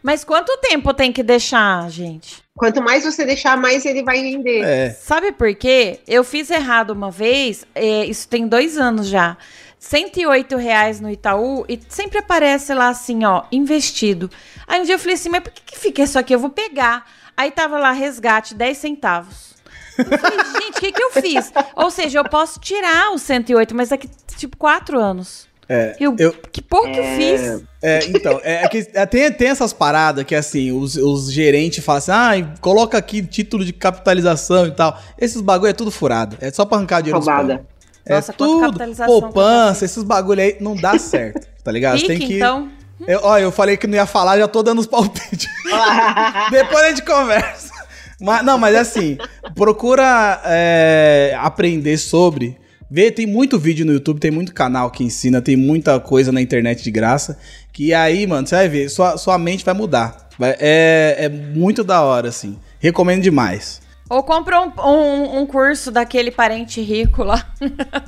Mas quanto tempo tem que deixar, gente? Quanto mais você deixar, mais ele vai render. É. Sabe por quê? Eu fiz errado uma vez, é, isso tem dois anos já. 108 reais no Itaú e sempre aparece lá assim, ó, investido. Aí um dia eu falei assim, mas por que, que fica isso aqui? Eu vou pegar. Aí tava lá, resgate, 10 centavos. Eu falei, gente, o que, que eu fiz? Ou seja, eu posso tirar os 108, mas daqui, tipo, quatro anos. É, Eu, eu- Que porra que eu fiz? É, então, é, é que é, tem, tem essas paradas que assim, os, os gerentes falam assim, ah, coloca aqui título de capitalização e tal. Esses bagulho é tudo furado. É só pra arrancar dinheiro Roubada. É Nossa, tudo, poupança, esses bagulho aí, não dá certo, tá ligado? Pique, tem que... então. Eu, ó, eu falei que não ia falar, já tô dando os palpites. Depois a gente conversa. Mas, não, mas assim, procura é, aprender sobre. Vê, tem muito vídeo no YouTube, tem muito canal que ensina, tem muita coisa na internet de graça. Que aí, mano, você vai ver, sua, sua mente vai mudar. Vai- é, é muito da hora, assim. Recomendo demais. Ou compra um, um, um curso daquele parente rico lá.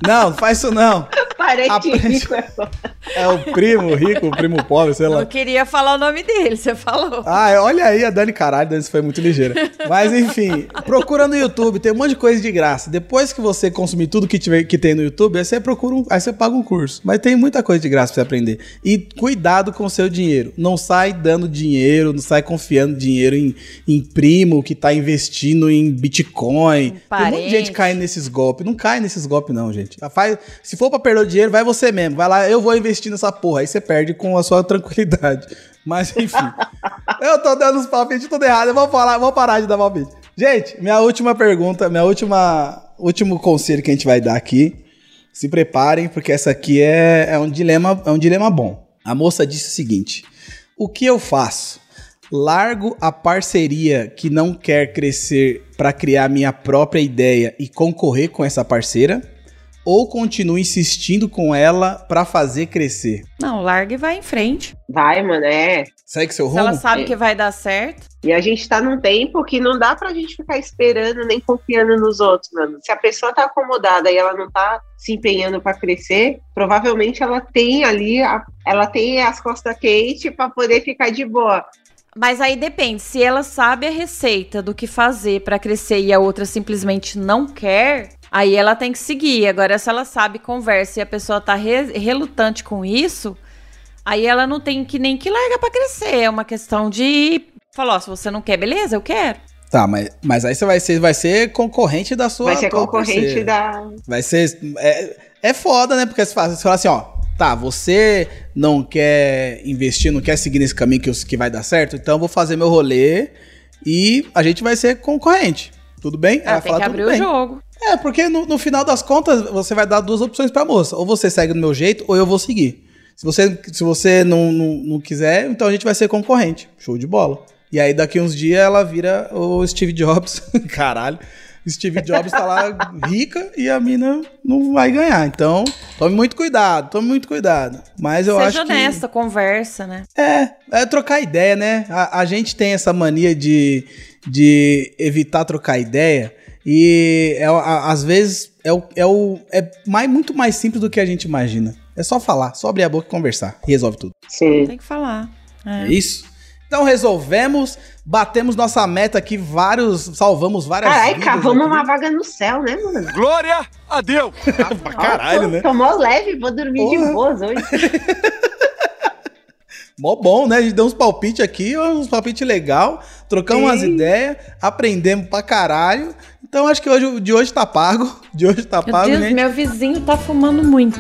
Não, não faz isso não. Parente Aprende. rico é. É o primo rico, o primo pobre, sei lá. Não queria falar o nome dele, você falou. Ah, olha aí a Dani, caralho, Dani, foi muito ligeira. Mas enfim, procura no YouTube, tem um monte de coisa de graça. Depois que você consumir tudo que, tiver, que tem no YouTube, aí você procura um, aí você paga um curso. Mas tem muita coisa de graça pra você aprender. E cuidado com o seu dinheiro. Não sai dando dinheiro, não sai confiando dinheiro em, em primo que tá investindo em Bitcoin. Tem um monte de gente caindo nesses golpes. Não cai nesses golpes, não, gente. Faz, se for pra perder dinheiro, vai você mesmo. Vai lá, eu vou investir nessa porra. Aí você perde com a sua tranquilidade. Mas enfim. eu tô dando os palpites tudo errado. Eu vou, falar, vou parar de dar palpite. Gente, minha última pergunta, minha última. Último conselho que a gente vai dar aqui. Se preparem, porque essa aqui é, é um dilema, é um dilema bom. A moça disse o seguinte: o que eu faço? Largo a parceria que não quer crescer para criar minha própria ideia e concorrer com essa parceira? Ou continuo insistindo com ela para fazer crescer? Não, larga e vai em frente. Vai, mano, é. Segue seu Se ela rumo? sabe É. que vai dar certo. E a gente tá num tempo que não dá pra gente ficar esperando nem confiando nos outros, mano. Se a pessoa tá acomodada e ela não tá se empenhando pra crescer, provavelmente ela tem ali, a- ela tem as costas quentes pra poder ficar de boa. Mas aí depende, se ela sabe a receita do que fazer pra crescer e a outra simplesmente não quer, aí ela tem que seguir. Agora, se ela sabe, conversa e a pessoa tá re- relutante com isso, aí ela não tem que nem que larga pra crescer. É uma questão de falar, ó, se você não quer, beleza, eu quero. Tá, mas, mas aí você vai ser, vai ser concorrente da sua Vai ser concorrente parceira. da. Vai ser. É, é foda, né? Porque você fala, você fala assim, ó. Tá, você não quer investir, não quer seguir nesse caminho que, eu- que vai dar certo, então eu vou fazer meu rolê e a gente vai ser concorrente. Tudo bem? Ela Ela tem fala, que "Tudo abrir o bem." jogo. É, porque no, no final das contas você vai dar duas opções pra moça. Ou você segue do meu jeito, ou eu vou seguir. Se você, se você não, não, não quiser, então a gente vai ser concorrente. Show de bola. E aí daqui uns dias ela vira o Steve Jobs. Caralho. Steve Jobs tá lá rica e a mina não vai ganhar. Então, tome muito cuidado, tome muito cuidado. Mas eu Seja acho honesta, conversa, né? que. É, é trocar ideia, né? A, a gente tem essa mania de, de evitar trocar ideia. E é, a- às vezes é, o, é, o, é mais, muito mais simples do que a gente imagina. É só falar, só abrir a boca e conversar. E resolve tudo. Sim. Tem que falar. É isso? Então resolvemos, batemos nossa meta aqui, vários, salvamos várias Caralho, vidas cavamos aqui. uma vaga no céu, né, mano? Glória a Deus! pra caralho, né? Tomou leve, vou dormir de Porra. boas hoje. Mó bom, né? A gente deu uns palpites aqui, uns palpites legal, trocamos umas Sim. ideias, aprendemos pra caralho. Então acho que hoje, de hoje tá pago. De hoje tá Meu pago, Deus, gente. meu vizinho tá fumando muito.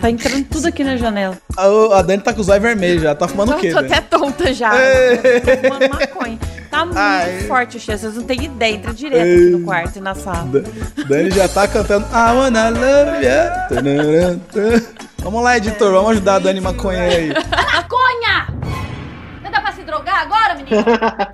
Tá entrando tudo aqui na janela. A, a Dani tá com os olhos vermelhos já. Tá fumando o Tô, quê, tô Dani? até tonta já. Ei. Tô fumando maconha. Tá muito Ai. forte o cheiro, vocês não têm ideia. Entra direto aqui no quarto e na sala. Da- Dani já tá cantando I wanna love tan. Vamos lá, editor. Vamos ajudar a Dani maconheira aí. Maconha! Não dá pra se drogar agora, menino?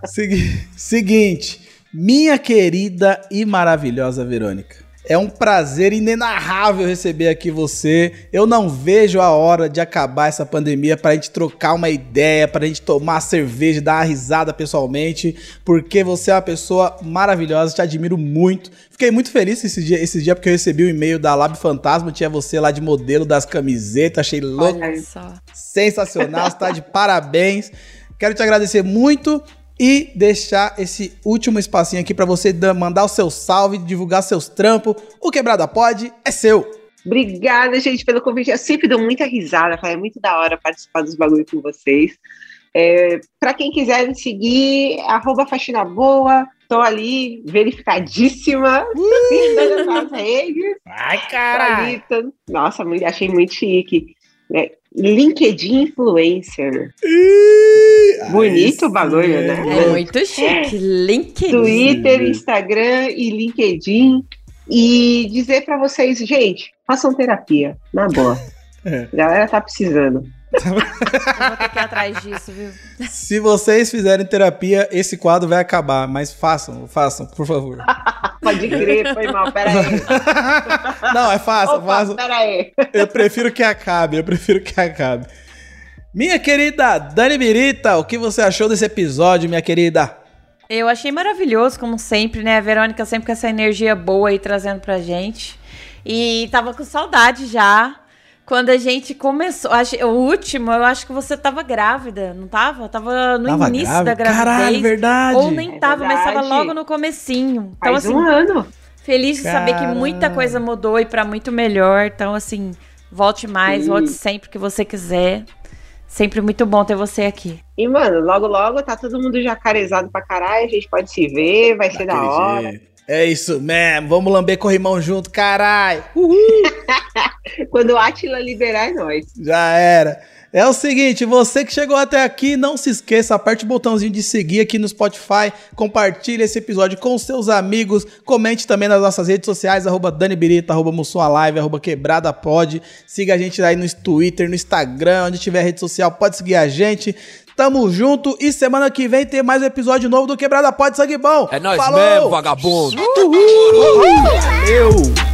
Segui- Seguinte, minha querida e maravilhosa Verônica. É um prazer inenarrável receber aqui você. Eu não vejo a hora de acabar essa pandemia pra gente trocar uma ideia, pra gente tomar cerveja, dar uma risada pessoalmente, porque você é uma pessoa maravilhosa, te admiro muito. Fiquei muito feliz esse dia, esse dia porque eu recebi o e-mail da Lab Fantasma, tinha você lá de modelo das camisetas, achei louco. Olha só. Sensacional, está de parabéns. Quero te agradecer muito e deixar esse último espacinho aqui para você da- mandar o seu salve, divulgar seus trampos. O Quebrada Pode é seu. Obrigada, gente, pelo convite. Eu sempre dou muita risada, cara. É muito da hora participar dos bagulho com vocês. É, para quem quiser me seguir, arroba faxina boa. Tô ali, verificadíssima. redes. Ai, tô- Nossa, achei muito chique. né? LinkedIn Influencer. Bonito o bagulho, né? É muito chique. LinkedIn. Twitter, Instagram e LinkedIn. E dizer pra vocês, gente, façam terapia, na boa. É. A galera tá precisando. Eu vou ter que ir atrás disso, viu? Se vocês fizerem terapia, esse quadro vai acabar. Mas façam, façam, por favor. Pode crer, foi mal, pera aí. Não, é fácil, Opa, fácil. pera aí. Eu prefiro que acabe, eu prefiro que acabe. Minha querida Dani Birita, o que você achou desse episódio, minha querida? Eu achei maravilhoso, como sempre, né? A Verônica sempre com essa energia boa aí trazendo pra gente. E tava com saudade já. Quando a gente começou, acho, o último, eu acho que você tava grávida, não tava? Tava no Tava início grávida? da gravidez. Caralho, verdade. Ou nem É tava, mas tava verdade. logo no comecinho. Então, Faz assim, um ano. feliz de saber que muita coisa mudou e pra muito melhor. Então, assim, volte mais, Sim. volte sempre que você quiser. Sempre muito bom ter você aqui. E, mano, logo, logo tá todo mundo jacarezado pra caralho. A gente pode se ver, vai ser da Daquele hora. jeito. É isso mesmo, vamos lamber corrimão junto, caralho. Quando o Atila liberar, é nóis. Já era. É o seguinte, você que chegou até aqui, não se esqueça, aperte o botãozinho de seguir aqui no Spotify, compartilhe esse episódio com seus amigos, comente também nas nossas redes sociais, arroba Dani Birita, arroba Live, arroba Quebrada Pod, siga a gente aí no Twitter, no Instagram, onde tiver rede social, pode seguir a gente. Tamo junto e semana que vem tem mais um episódio novo do Quebrada Pod Sangue Bom. É nóis Falou! mesmo, vagabundo. Uhul! Valeu!